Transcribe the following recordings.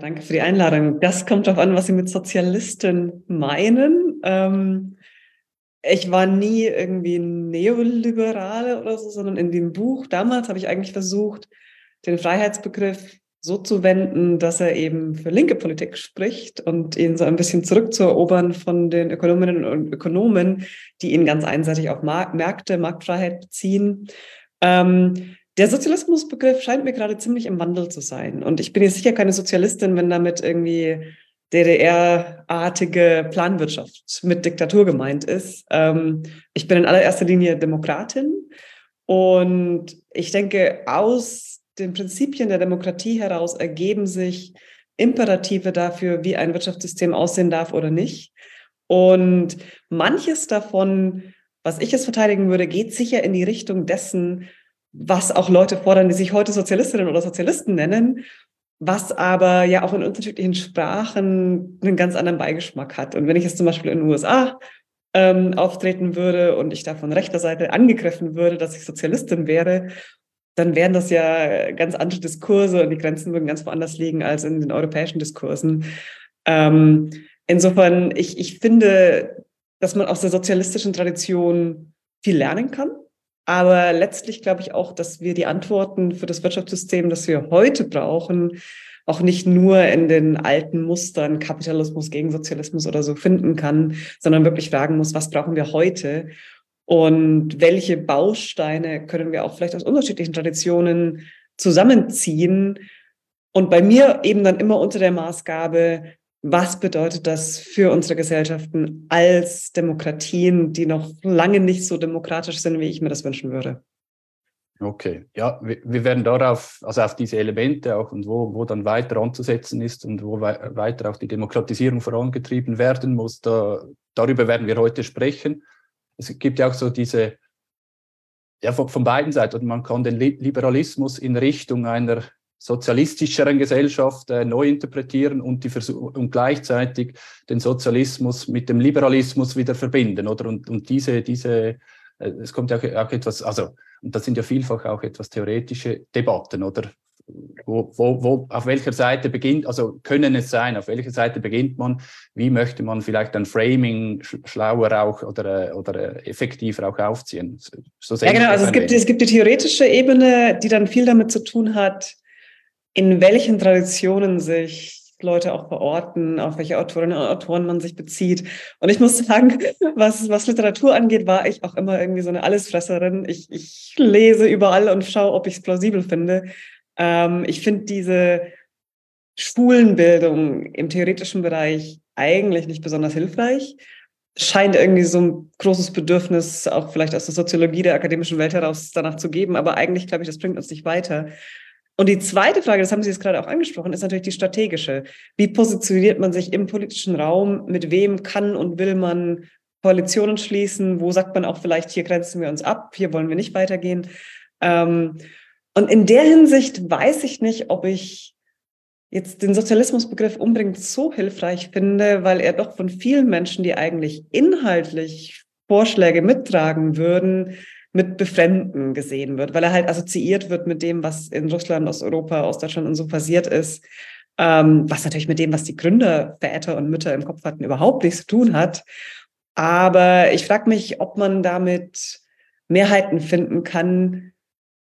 Danke für die Einladung. Das kommt darauf an, was Sie mit Sozialisten meinen. Ähm, ich war nie irgendwie Neoliberale oder so, sondern in dem Buch damals habe ich eigentlich versucht, den Freiheitsbegriff so zu wenden, dass er eben für linke Politik spricht und ihn so ein bisschen zurückzuerobern von den Ökonominnen und Ökonomen, die ihn ganz einseitig auf Märkte, Marktfreiheit beziehen. Ähm, der Sozialismusbegriff scheint mir gerade ziemlich im Wandel zu sein. Und ich bin jetzt sicher keine Sozialistin, wenn damit irgendwie DDR-artige Planwirtschaft mit Diktatur gemeint ist. Ähm, ich bin in allererster Linie Demokratin und ich denke, aus den Prinzipien der Demokratie heraus ergeben sich Imperative dafür, wie ein Wirtschaftssystem aussehen darf oder nicht. Und manches davon, was ich jetzt verteidigen würde, geht sicher in die Richtung dessen, was auch Leute fordern, die sich heute Sozialistinnen oder Sozialisten nennen, was aber ja auch in unterschiedlichen Sprachen einen ganz anderen Beigeschmack hat. Und wenn ich jetzt zum Beispiel in den USA ähm, auftreten würde und ich da von rechter Seite angegriffen würde, dass ich Sozialistin wäre, dann wären das ja ganz andere Diskurse und die Grenzen würden ganz woanders liegen als in den europäischen Diskursen. Ähm, insofern, ich, ich finde, dass man aus der sozialistischen Tradition viel lernen kann. Aber letztlich glaube ich auch, dass wir die Antworten für das Wirtschaftssystem, das wir heute brauchen, auch nicht nur in den alten Mustern Kapitalismus gegen Sozialismus oder so finden kann, sondern wirklich fragen muss, was brauchen wir heute und welche Bausteine können wir auch vielleicht aus unterschiedlichen Traditionen zusammenziehen. Und bei mir eben dann immer unter der Maßgabe, was bedeutet das für unsere Gesellschaften als Demokratien, die noch lange nicht so demokratisch sind, wie ich mir das wünschen würde? Okay, ja, wir, werden darauf, also auf diese Elemente auch und wo, wo dann weiter anzusetzen ist und wo wei weiter auch die Demokratisierung vorangetrieben werden muss, da, darüber werden wir heute sprechen. Es gibt ja auch so diese, ja, von, von beiden Seiten, man kann den Liberalismus in Richtung einer sozialistischeren Gesellschaft äh, neu interpretieren und, die und gleichzeitig den Sozialismus mit dem Liberalismus wieder verbinden, oder? Und, und diese, diese, äh, es kommt ja auch, auch etwas, also, und das sind ja vielfach auch etwas theoretische Debatten, oder? Wo, wo, wo, auf welcher Seite beginnt, also können es sein, auf welcher Seite beginnt man, wie möchte man vielleicht ein Framing schlauer auch oder, äh, oder äh, effektiver auch aufziehen? So ja, genau, also es gibt, es gibt die theoretische Ebene, die dann viel damit zu tun hat, in welchen Traditionen sich Leute auch verorten, auf welche Autorinnen und Autoren man sich bezieht. Und ich muss sagen, was, was Literatur angeht, war ich auch immer irgendwie so eine Allesfresserin. Ich, ich lese überall und schaue, ob ich es plausibel finde. Ähm, ich finde diese Schulenbildung im theoretischen Bereich eigentlich nicht besonders hilfreich. Scheint irgendwie so ein großes Bedürfnis, auch vielleicht aus der Soziologie der akademischen Welt heraus danach zu geben. Aber eigentlich glaube ich, das bringt uns nicht weiter. Und die zweite Frage, das haben Sie jetzt gerade auch angesprochen, ist natürlich die strategische. Wie positioniert man sich im politischen Raum? Mit wem kann und will man Koalitionen schließen? Wo sagt man auch vielleicht, hier grenzen wir uns ab, hier wollen wir nicht weitergehen? Ähm, und in der Hinsicht weiß ich nicht, ob ich jetzt den Sozialismusbegriff unbedingt so hilfreich finde, weil er doch von vielen Menschen, die eigentlich inhaltlich Vorschläge mittragen würden, mit Befremden gesehen wird, weil er halt assoziiert wird mit dem, was in Russland, Osteuropa, Ostdeutschland und so passiert ist, ähm, was natürlich mit dem, was die Gründer, Väter und Mütter im Kopf hatten, überhaupt nichts zu tun hat. Aber ich frage mich, ob man damit Mehrheiten finden kann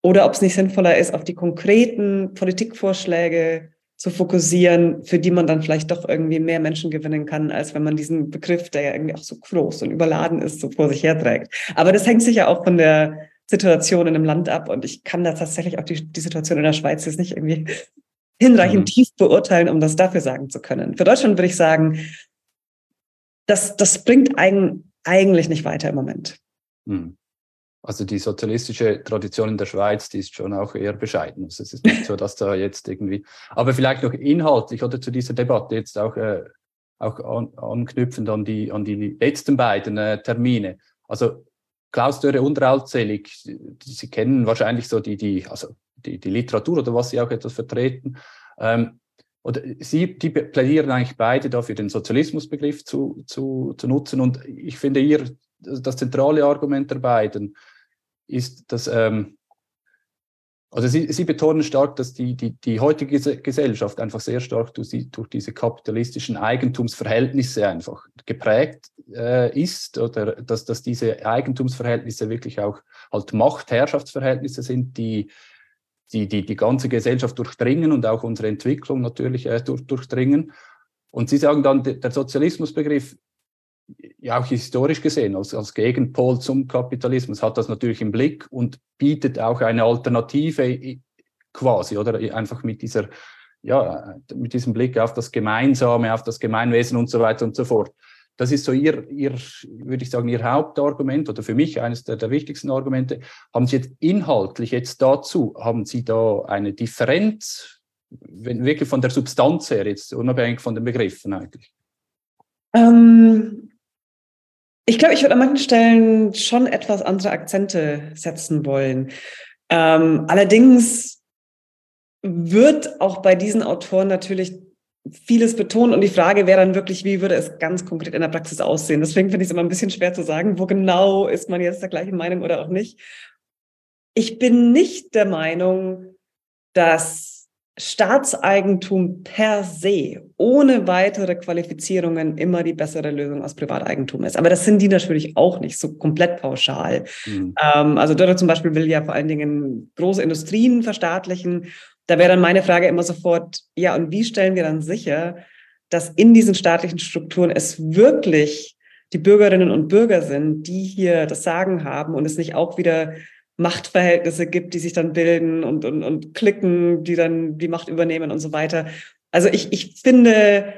oder ob es nicht sinnvoller ist, auf die konkreten Politikvorschläge zu fokussieren, für die man dann vielleicht doch irgendwie mehr Menschen gewinnen kann, als wenn man diesen Begriff, der ja irgendwie auch so groß und überladen ist, so vor sich herträgt. Aber das hängt sicher auch von der Situation in einem Land ab und ich kann da tatsächlich auch die, die Situation in der Schweiz jetzt nicht irgendwie hinreichend mhm. tief beurteilen, um das dafür sagen zu können. Für Deutschland würde ich sagen, das, das bringt eigen, eigentlich nicht weiter im Moment. Mhm. Also die sozialistische Tradition in der Schweiz, die ist schon auch eher bescheiden. Also es ist nicht so, dass da jetzt irgendwie. Aber vielleicht noch inhaltlich oder zu dieser Debatte jetzt auch, äh, auch an, anknüpfend an die, an die letzten beiden äh, Termine. Also Klaus Dörre Zelig, Sie kennen wahrscheinlich so die, die, also die, die Literatur oder was Sie auch etwas vertreten. Ähm, oder Sie, die plädieren eigentlich beide dafür, den Sozialismusbegriff zu, zu, zu nutzen. Und ich finde, ihr, das zentrale Argument der beiden ist, dass, ähm, Also Sie, Sie betonen stark, dass die, die, die heutige Gesellschaft einfach sehr stark durch, die, durch diese kapitalistischen Eigentumsverhältnisse einfach geprägt äh, ist oder dass, dass diese Eigentumsverhältnisse wirklich auch halt Macht-Herrschaftsverhältnisse sind, die, die, die die ganze Gesellschaft durchdringen und auch unsere Entwicklung natürlich äh, durch, durchdringen. Und Sie sagen dann, der Sozialismusbegriff ja auch historisch gesehen als, als Gegenpol zum Kapitalismus hat das natürlich im Blick und bietet auch eine Alternative quasi oder einfach mit dieser ja mit diesem Blick auf das Gemeinsame, auf das Gemeinwesen und so weiter und so fort. Das ist so Ihr, Ihr würde ich sagen, Ihr Hauptargument oder für mich eines der, der wichtigsten Argumente. Haben Sie jetzt inhaltlich jetzt dazu, haben Sie da eine Differenz, wenn wirklich von der Substanz her jetzt, unabhängig von den Begriffen eigentlich? Ähm, ich glaube, ich würde an manchen Stellen schon etwas andere Akzente setzen wollen. Ähm, allerdings wird auch bei diesen Autoren natürlich vieles betont und die Frage wäre dann wirklich, wie würde es ganz konkret in der Praxis aussehen? Deswegen finde ich es immer ein bisschen schwer zu sagen, wo genau ist man jetzt der gleichen Meinung oder auch nicht. Ich bin nicht der Meinung, dass Staatseigentum per se ohne weitere Qualifizierungen immer die bessere Lösung aus Privateigentum ist. Aber das sind die natürlich auch nicht so komplett pauschal. Mhm. Ähm, also Dörre zum Beispiel will ja vor allen Dingen große Industrien verstaatlichen. Da wäre dann meine Frage immer sofort, ja, und wie stellen wir dann sicher, dass in diesen staatlichen Strukturen es wirklich die Bürgerinnen und Bürger sind, die hier das Sagen haben und es nicht auch wieder Machtverhältnisse gibt, die sich dann bilden und, und, und Klicken, die dann die Macht übernehmen und so weiter. Also ich, ich finde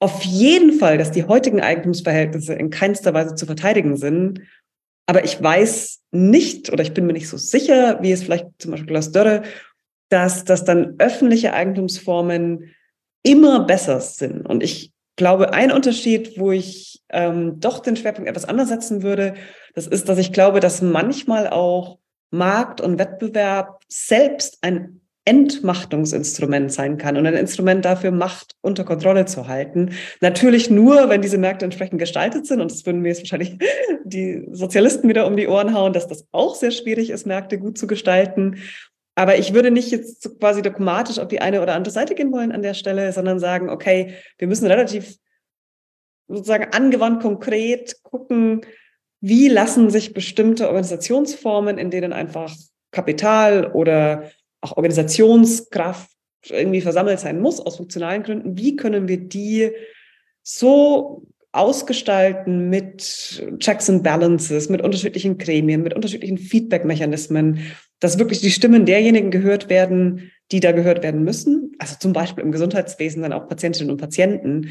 auf jeden Fall, dass die heutigen Eigentumsverhältnisse in keinster Weise zu verteidigen sind. Aber ich weiß nicht oder ich bin mir nicht so sicher, wie es vielleicht zum Beispiel Klaus Dörre, dass, dass dann öffentliche Eigentumsformen immer besser sind. Und ich glaube, ein Unterschied, wo ich ähm, doch den Schwerpunkt etwas anders setzen würde, das ist, dass ich glaube, dass manchmal auch Markt und Wettbewerb selbst ein Entmachtungsinstrument sein kann und ein Instrument dafür, Macht unter Kontrolle zu halten. Natürlich nur, wenn diese Märkte entsprechend gestaltet sind. Und das würden mir jetzt wahrscheinlich die Sozialisten wieder um die Ohren hauen, dass das auch sehr schwierig ist, Märkte gut zu gestalten. Aber ich würde nicht jetzt quasi dogmatisch auf die eine oder andere Seite gehen wollen an der Stelle, sondern sagen, okay, wir müssen relativ sozusagen angewandt konkret gucken, wie lassen sich bestimmte Organisationsformen, in denen einfach Kapital oder auch Organisationskraft irgendwie versammelt sein muss aus funktionalen Gründen, wie können wir die so ausgestalten mit Checks and Balances, mit unterschiedlichen Gremien, mit unterschiedlichen Feedback-Mechanismen, dass wirklich die Stimmen derjenigen gehört werden, die da gehört werden müssen. Also zum Beispiel im Gesundheitswesen dann auch Patientinnen und Patienten.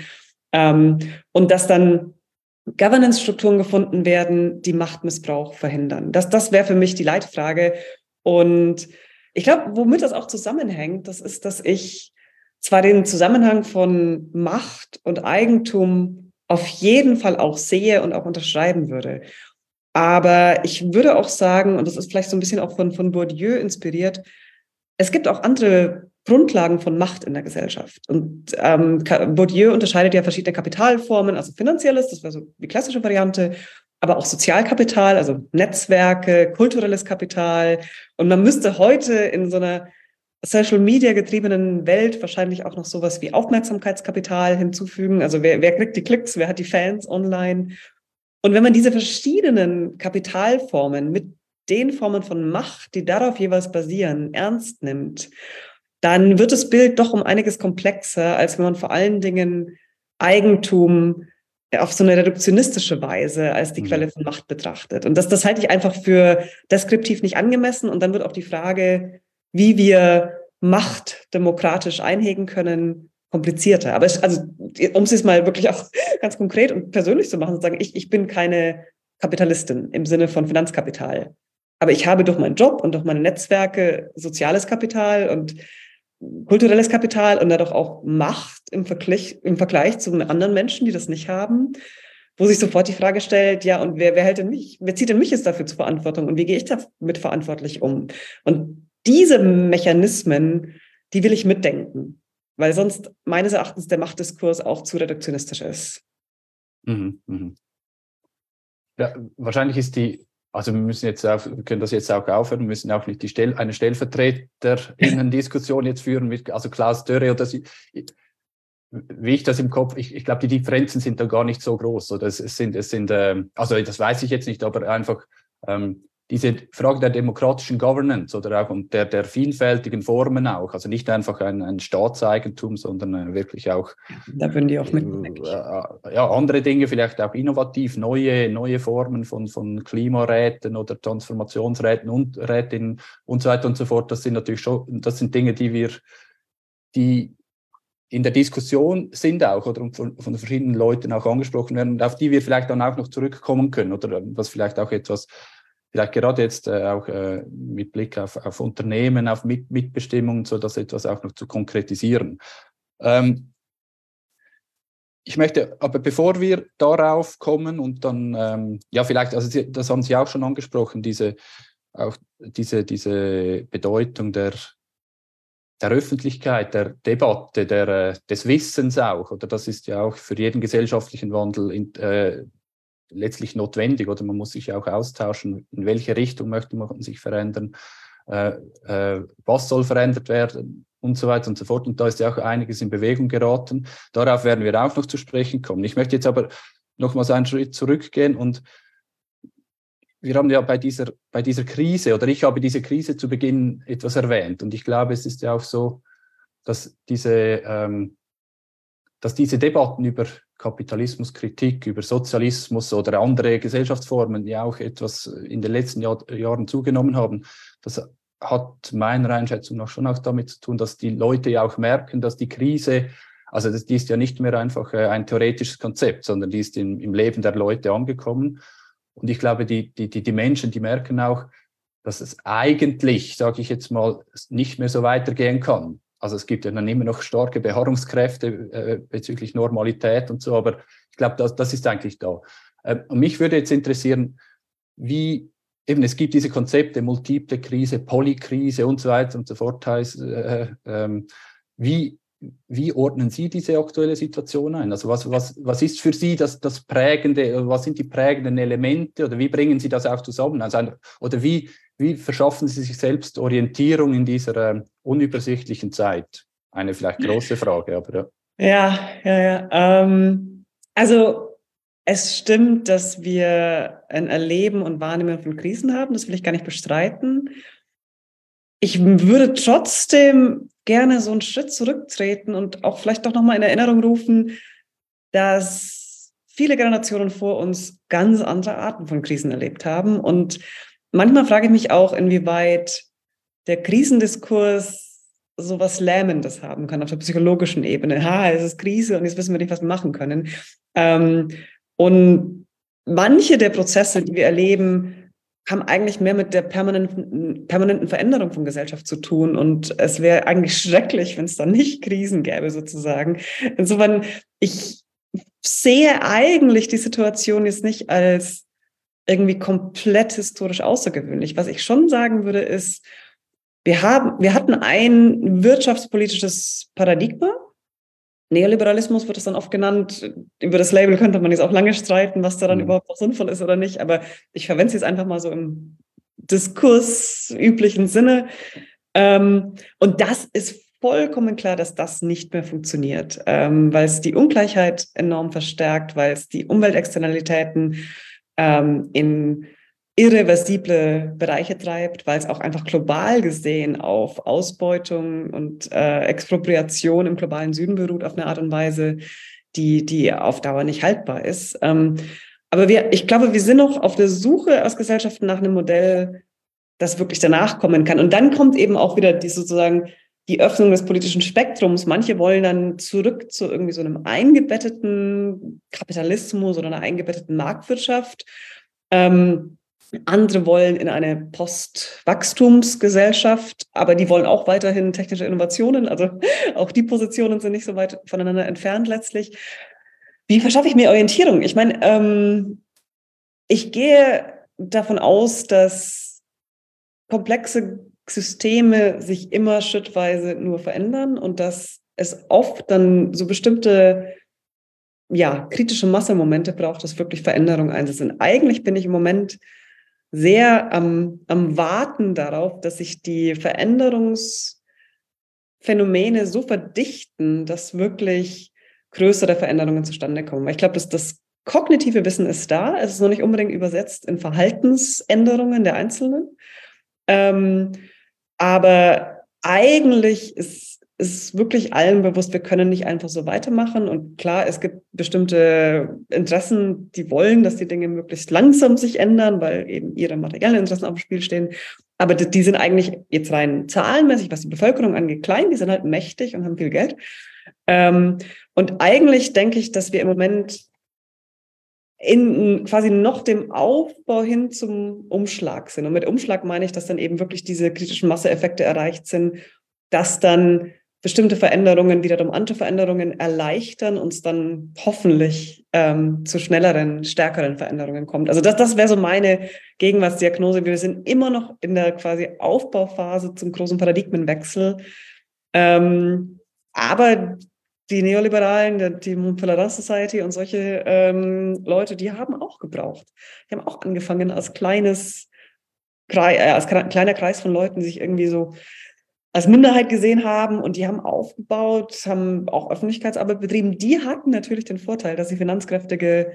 Ähm, und dass dann Governance-Strukturen gefunden werden, die Machtmissbrauch verhindern. Das, das wäre für mich die Leitfrage. Und ich glaube, womit das auch zusammenhängt, das ist, dass ich zwar den Zusammenhang von Macht und Eigentum auf jeden Fall auch sehe und auch unterschreiben würde. Aber ich würde auch sagen, und das ist vielleicht so ein bisschen auch von, von Bourdieu inspiriert, es gibt auch andere Grundlagen von Macht in der Gesellschaft. Und ähm, Bourdieu unterscheidet ja verschiedene Kapitalformen, also finanzielles, das wäre so die klassische Variante, aber auch Sozialkapital, also Netzwerke, kulturelles Kapital. Und man müsste heute in so einer Social Media getriebenen Welt wahrscheinlich auch noch sowas wie Aufmerksamkeitskapital hinzufügen. Also wer, wer kriegt die Klicks, wer hat die Fans online? Und wenn man diese verschiedenen Kapitalformen mit den Formen von Macht, die darauf jeweils basieren, ernst nimmt dann wird das Bild doch um einiges komplexer, als wenn man vor allen Dingen Eigentum auf so eine reduktionistische Weise als die mhm. Quelle von Macht betrachtet. Und das, das halte ich einfach für deskriptiv nicht angemessen. Und dann wird auch die Frage, wie wir Macht demokratisch einhegen können, komplizierter. Aber es, also, um es jetzt mal wirklich auch ganz konkret und persönlich zu machen, zu sagen, ich, ich bin keine Kapitalistin im Sinne von Finanzkapital. Aber ich habe durch meinen Job und durch meine Netzwerke soziales Kapital und kulturelles Kapital und dadurch auch Macht im Vergleich, im Vergleich zu anderen Menschen, die das nicht haben, wo sich sofort die Frage stellt, ja, und wer, wer hält denn mich, wer zieht denn mich jetzt dafür zur Verantwortung und wie gehe ich damit verantwortlich um? Und diese Mechanismen, die will ich mitdenken, weil sonst meines Erachtens der Machtdiskurs auch zu reduktionistisch ist. Mhm, mh. Ja, wahrscheinlich ist die also wir müssen jetzt auch, wir können das jetzt auch aufhören, wir müssen auch nicht die Stell, eine Stellvertreterinnen-Diskussion jetzt führen mit, also Klaus Dörre oder sie, wie ich das im Kopf, ich, ich glaube, die Differenzen sind da gar nicht so groß. Oder es, es sind, es sind, äh, also das weiß ich jetzt nicht, aber einfach ähm, diese Frage der demokratischen Governance oder auch und der, der vielfältigen Formen auch, also nicht einfach ein, ein Staatseigentum, sondern äh, wirklich auch. Da würden die auch mit. Äh, äh, ja, andere Dinge, vielleicht auch innovativ, neue, neue Formen von, von Klimaräten oder Transformationsräten und Rätinnen und so weiter und so fort. Das sind natürlich schon, das sind Dinge, die wir, die in der Diskussion sind auch oder von, von verschiedenen Leuten auch angesprochen werden und auf die wir vielleicht dann auch noch zurückkommen können oder was vielleicht auch etwas vielleicht gerade jetzt äh, auch äh, mit Blick auf, auf Unternehmen, auf mit Mitbestimmung, so das etwas auch noch zu konkretisieren. Ähm, ich möchte, aber bevor wir darauf kommen und dann, ähm, ja, vielleicht, also das haben Sie auch schon angesprochen, diese, auch diese, diese Bedeutung der, der Öffentlichkeit, der Debatte, der, äh, des Wissens auch, oder das ist ja auch für jeden gesellschaftlichen Wandel in, äh, letztlich notwendig oder man muss sich auch austauschen, in welche Richtung möchte man sich verändern, äh, äh, was soll verändert werden und so weiter und so fort. Und da ist ja auch einiges in Bewegung geraten. Darauf werden wir auch noch zu sprechen kommen. Ich möchte jetzt aber nochmals einen Schritt zurückgehen und wir haben ja bei dieser, bei dieser Krise oder ich habe diese Krise zu Beginn etwas erwähnt und ich glaube, es ist ja auch so, dass diese, ähm, dass diese Debatten über Kapitalismuskritik, über Sozialismus oder andere Gesellschaftsformen, die auch etwas in den letzten Jahr, Jahren zugenommen haben, das hat meiner Einschätzung nach schon auch damit zu tun, dass die Leute ja auch merken, dass die Krise, also das, die ist ja nicht mehr einfach äh, ein theoretisches Konzept, sondern die ist in, im Leben der Leute angekommen. Und ich glaube, die, die, die, die Menschen, die merken auch, dass es eigentlich, sage ich jetzt mal, nicht mehr so weitergehen kann. Also es gibt ja dann immer noch starke Beharrungskräfte äh, bezüglich Normalität und so, aber ich glaube, das, das ist eigentlich da. Äh, mich würde jetzt interessieren, wie eben es gibt diese Konzepte, multiple Krise, Polykrise und so weiter und so fort. Heißt, äh, äh, wie, wie ordnen Sie diese aktuelle Situation ein? Also was, was, was ist für Sie das, das prägende, was sind die prägenden Elemente oder wie bringen Sie das auch zusammen? Also, oder wie, wie verschaffen Sie sich selbst Orientierung in dieser äh, unübersichtlichen Zeit? Eine vielleicht große Frage, aber ja. Ja, ja, ja. Ähm, also es stimmt, dass wir ein Erleben und Wahrnehmen von Krisen haben. Das will ich gar nicht bestreiten. Ich würde trotzdem gerne so einen Schritt zurücktreten und auch vielleicht doch nochmal in Erinnerung rufen, dass viele Generationen vor uns ganz andere Arten von Krisen erlebt haben und manchmal frage ich mich auch, inwieweit der Krisendiskurs so was Lähmendes haben kann auf der psychologischen Ebene. Ha, es ist Krise und jetzt wissen wir nicht, was wir machen können. Ähm, und manche der Prozesse, die wir erleben, haben eigentlich mehr mit der permanenten, permanenten Veränderung von Gesellschaft zu tun. Und es wäre eigentlich schrecklich, wenn es da nicht Krisen gäbe, sozusagen. Insofern, ich sehe eigentlich die Situation jetzt nicht als irgendwie komplett historisch außergewöhnlich. Was ich schon sagen würde, ist, wir haben, wir hatten ein wirtschaftspolitisches Paradigma. Neoliberalismus wird es dann oft genannt. Über das Label könnte man jetzt auch lange streiten, was daran mhm. überhaupt noch sinnvoll ist oder nicht. Aber ich verwende es jetzt einfach mal so im diskursüblichen Sinne. Ähm, und das ist vollkommen klar, dass das nicht mehr funktioniert, ähm, weil es die Ungleichheit enorm verstärkt, weil es die Umweltexternalitäten ähm, in irreversible Bereiche treibt, weil es auch einfach global gesehen auf Ausbeutung und äh, Expropriation im globalen Süden beruht auf eine Art und Weise, die, die auf Dauer nicht haltbar ist. Ähm, aber wir, ich glaube, wir sind noch auf der Suche aus Gesellschaften nach einem Modell, das wirklich danach kommen kann. Und dann kommt eben auch wieder die sozusagen die Öffnung des politischen Spektrums. Manche wollen dann zurück zu irgendwie so einem eingebetteten Kapitalismus oder einer eingebetteten Marktwirtschaft. Ähm, andere wollen in eine Postwachstumsgesellschaft, aber die wollen auch weiterhin technische Innovationen. Also auch die Positionen sind nicht so weit voneinander entfernt letztlich. Wie verschaffe ich mir Orientierung? Ich meine, ähm, ich gehe davon aus, dass komplexe Systeme sich immer schrittweise nur verändern und dass es oft dann so bestimmte ja, kritische Massemomente braucht, dass wirklich Veränderungen einsetzen. Eigentlich bin ich im Moment sehr am, am Warten darauf, dass sich die Veränderungsphänomene so verdichten, dass wirklich größere Veränderungen zustande kommen. ich glaube, dass das kognitive Wissen ist da. Es ist noch nicht unbedingt übersetzt in Verhaltensänderungen der Einzelnen. Ähm, aber eigentlich ist ist wirklich allen bewusst, wir können nicht einfach so weitermachen. Und klar, es gibt bestimmte Interessen, die wollen, dass die Dinge möglichst langsam sich ändern, weil eben ihre materiellen Interessen auf dem Spiel stehen. Aber die sind eigentlich jetzt rein zahlenmäßig, was die Bevölkerung angeht, klein. Die sind halt mächtig und haben viel Geld. Ähm, und eigentlich denke ich, dass wir im Moment in quasi noch dem Aufbau hin zum Umschlag sind. Und mit Umschlag meine ich, dass dann eben wirklich diese kritischen Masseeffekte erreicht sind, dass dann bestimmte Veränderungen wiederum andere Veränderungen erleichtern, uns dann hoffentlich ähm, zu schnelleren, stärkeren Veränderungen kommt. Also das, das wäre so meine Gegenwartsdiagnose. Wir sind immer noch in der quasi Aufbauphase zum großen Paradigmenwechsel. Ähm, aber die Neoliberalen, die Montpellier Society und solche ähm, Leute, die haben auch gebraucht. Die haben auch angefangen als kleines, äh, als kleiner Kreis von Leuten, sich irgendwie so als Minderheit gesehen haben und die haben aufgebaut, haben auch Öffentlichkeitsarbeit betrieben. Die hatten natürlich den Vorteil, dass sie finanzkräftige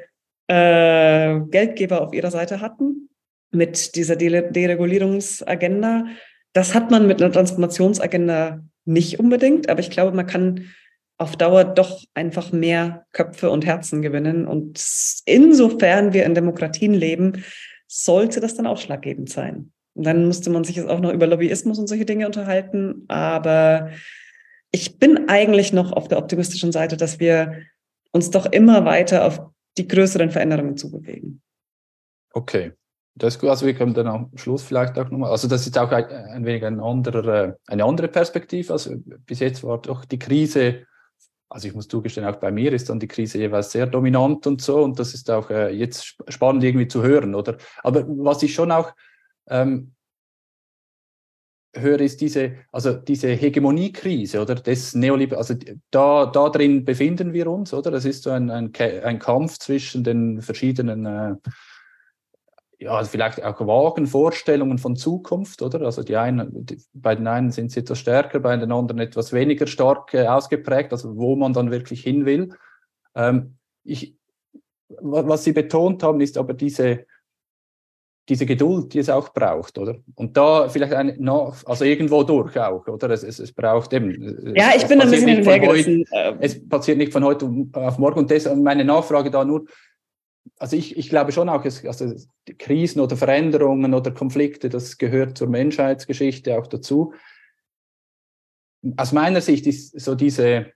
äh, Geldgeber auf ihrer Seite hatten mit dieser De Deregulierungsagenda. Das hat man mit einer Transformationsagenda nicht unbedingt, aber ich glaube, man kann auf Dauer doch einfach mehr Köpfe und Herzen gewinnen. Und insofern wir in Demokratien leben, sollte das dann ausschlaggebend sein. Und dann musste man sich jetzt auch noch über Lobbyismus und solche Dinge unterhalten. Aber ich bin eigentlich noch auf der optimistischen Seite, dass wir uns doch immer weiter auf die größeren Veränderungen zubewegen. Okay. Das ist gut. Also wir können dann am Schluss vielleicht auch nochmal, also das ist auch ein, ein wenig ein anderer, eine andere Perspektive. Also bis jetzt war doch die Krise, also ich muss zugestehen, auch bei mir ist dann die Krise jeweils sehr dominant und so. Und das ist auch äh, jetzt spannend irgendwie zu hören, oder? Aber was ich schon auch ähm, höre, ist diese, also diese Hegemoniekrise oder des Neoliber also da, da drin befinden wir uns, oder? Das ist so ein, ein, ein Kampf zwischen den verschiedenen, äh, ja, vielleicht auch vagen Vorstellungen von Zukunft, oder? Also die einen, die, bei den einen sind sie etwas stärker, bei den anderen etwas weniger stark äh, ausgeprägt, also wo man dann wirklich hin will. Ähm, ich, was Sie betont haben, ist aber diese, diese Geduld, die es auch braucht, oder? Und da vielleicht eine, also irgendwo durch auch, oder? Es, es, es braucht eben. Ja, ich bin ein bisschen hinterhergerissen. Es passiert nicht von heute auf morgen und deshalb meine Nachfrage da nur, also ich, ich glaube schon auch, es, also Krisen oder Veränderungen oder Konflikte, das gehört zur Menschheitsgeschichte auch dazu. Aus meiner Sicht ist so diese,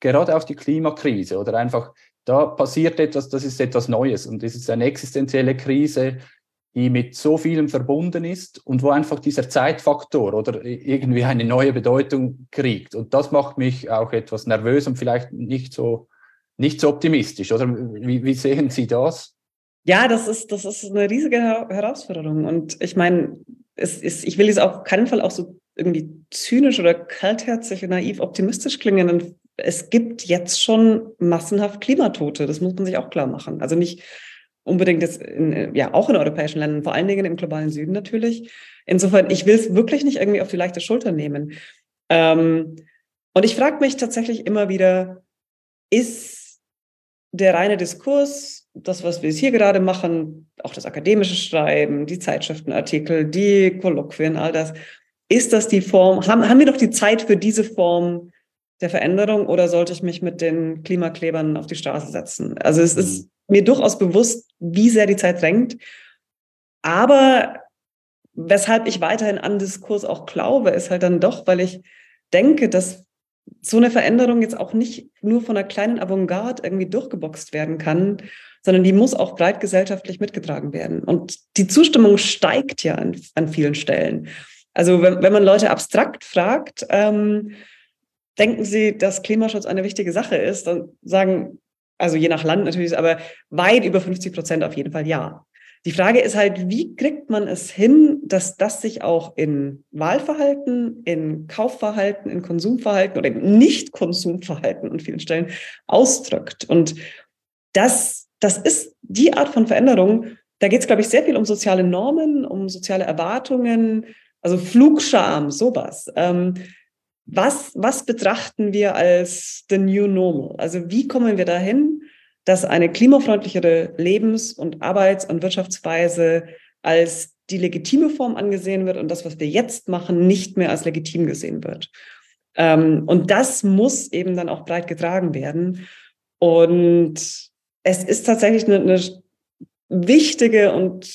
gerade auch die Klimakrise oder einfach, da passiert etwas, das ist etwas Neues und das ist eine existenzielle Krise, die mit so vielem verbunden ist und wo einfach dieser Zeitfaktor oder irgendwie eine neue Bedeutung kriegt. Und das macht mich auch etwas nervös und vielleicht nicht so, nicht so optimistisch. Oder wie, wie sehen Sie das? Ja, das ist, das ist eine riesige Herausforderung. Und ich meine, es ist, ich will es auf keinen Fall auch so irgendwie zynisch oder kaltherzig und naiv optimistisch klingen. Und es gibt jetzt schon massenhaft Klimatote. Das muss man sich auch klar machen. Also nicht unbedingt jetzt in, ja auch in europäischen Ländern, vor allen Dingen im globalen Süden natürlich. Insofern, ich will es wirklich nicht irgendwie auf die leichte Schulter nehmen. Ähm, und ich frage mich tatsächlich immer wieder, ist der reine Diskurs, das, was wir hier gerade machen, auch das akademische Schreiben, die Zeitschriftenartikel, die Kolloquien, all das, ist das die Form, haben, haben wir doch die Zeit für diese Form der Veränderung oder sollte ich mich mit den Klimaklebern auf die Straße setzen? Also es ist mhm mir durchaus bewusst, wie sehr die Zeit drängt. Aber weshalb ich weiterhin an Diskurs auch glaube, ist halt dann doch, weil ich denke, dass so eine Veränderung jetzt auch nicht nur von einer kleinen Avantgarde irgendwie durchgeboxt werden kann, sondern die muss auch breit gesellschaftlich mitgetragen werden. Und die Zustimmung steigt ja an, an vielen Stellen. Also wenn, wenn man Leute abstrakt fragt, ähm, denken sie, dass Klimaschutz eine wichtige Sache ist, dann sagen also je nach Land natürlich, aber weit über 50 Prozent auf jeden Fall ja. Die Frage ist halt, wie kriegt man es hin, dass das sich auch in Wahlverhalten, in Kaufverhalten, in Konsumverhalten oder in Nicht-Konsumverhalten an vielen Stellen ausdrückt. Und das, das ist die Art von Veränderung, da geht es, glaube ich, sehr viel um soziale Normen, um soziale Erwartungen, also Flugscham, sowas. Ähm, was, was betrachten wir als the new normal? Also wie kommen wir dahin, dass eine klimafreundlichere Lebens- und Arbeits- und Wirtschaftsweise als die legitime Form angesehen wird und das, was wir jetzt machen, nicht mehr als legitim gesehen wird. Ähm, und das muss eben dann auch breit getragen werden. Und es ist tatsächlich eine, eine wichtige und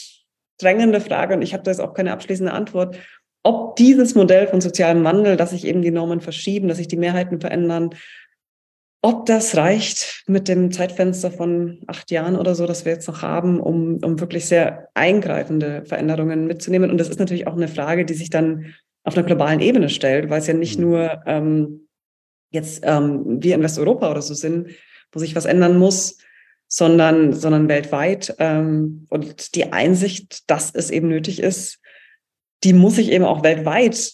drängende Frage, und ich habe da jetzt auch keine abschließende Antwort, ob dieses Modell von sozialem Wandel, dass sich eben die Normen verschieben, dass sich die Mehrheiten verändern, ob das reicht mit dem Zeitfenster von acht Jahren oder so, das wir jetzt noch haben, um, um wirklich sehr eingreifende Veränderungen mitzunehmen. Und das ist natürlich auch eine Frage, die sich dann auf einer globalen Ebene stellt, weil es ja nicht mhm. nur ähm, jetzt ähm, wir in Westeuropa oder so sind, wo sich was ändern muss, sondern, sondern weltweit. Ähm, und die Einsicht, dass es eben nötig ist, die muss sich eben auch weltweit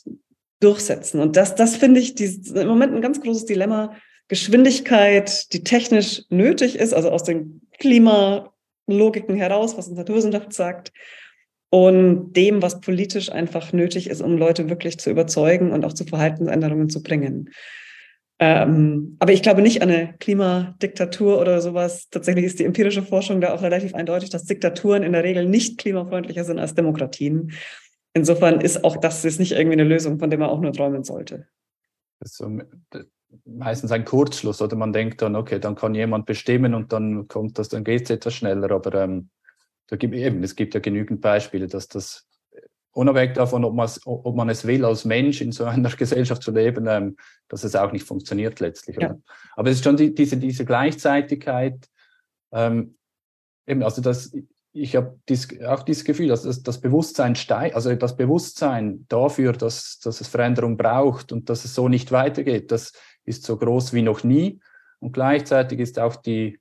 durchsetzen. Und das, das finde ich die, im Moment ein ganz großes Dilemma. Geschwindigkeit, die technisch nötig ist, also aus den Klimalogiken heraus, was uns Naturwissenschaft sagt, und dem, was politisch einfach nötig ist, um Leute wirklich zu überzeugen und auch zu Verhaltensänderungen zu bringen. Ähm, aber ich glaube nicht an eine Klimadiktatur oder sowas. Tatsächlich ist die empirische Forschung da auch relativ eindeutig, dass Diktaturen in der Regel nicht klimafreundlicher sind als Demokratien. Insofern ist auch das ist nicht irgendwie eine Lösung, von der man auch nur träumen sollte. Das ist so meistens ein Kurzschluss oder man denkt dann, okay, dann kann jemand bestimmen und dann kommt das, dann geht es etwas schneller. Aber ähm, da gibt, eben, es gibt ja genügend Beispiele, dass das unabhängig davon, ob, ob man es will, als Mensch in so einer Gesellschaft zu leben, ähm, dass es auch nicht funktioniert letztlich. Ja. Aber es ist schon die, diese, diese Gleichzeitigkeit, ähm, eben, also das, ich habe dies, auch dieses Gefühl, dass das, das Bewusstsein steigt, also das Bewusstsein dafür, dass, dass es Veränderung braucht und dass es so nicht weitergeht, das ist so groß wie noch nie. Und gleichzeitig ist auch die,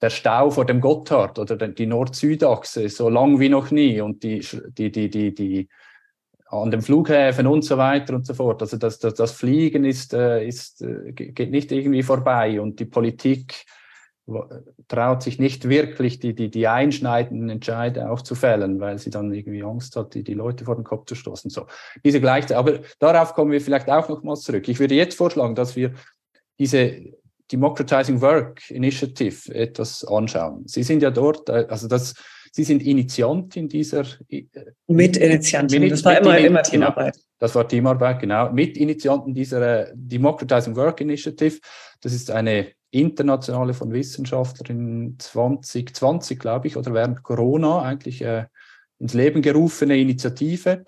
der Stau vor dem Gotthard oder die Nord-Süd-Achse so lang wie noch nie und die, die, die, die, die an den Flughäfen und so weiter und so fort. Also das, das, das Fliegen ist, äh, ist, äh, geht nicht irgendwie vorbei und die Politik traut sich nicht wirklich, die, die, die einschneidenden Entscheide auch zu fällen, weil sie dann irgendwie Angst hat, die, die Leute vor den Kopf zu stoßen. So, diese Gleichzeit, aber darauf kommen wir vielleicht auch nochmals zurück. Ich würde jetzt vorschlagen, dass wir diese Democratizing Work Initiative etwas anschauen. Sie sind ja dort, äh, also das, Sie sind Initiantin dieser. Äh, Mitinitiantin, mit, das war immer, immer Teamarbeit. Genau, das war Teamarbeit, genau. Mitinitianten dieser äh, Democratizing Work Initiative. Das ist eine internationale von Wissenschaftlern 2020, glaube ich, oder während Corona eigentlich äh, ins Leben gerufene Initiative.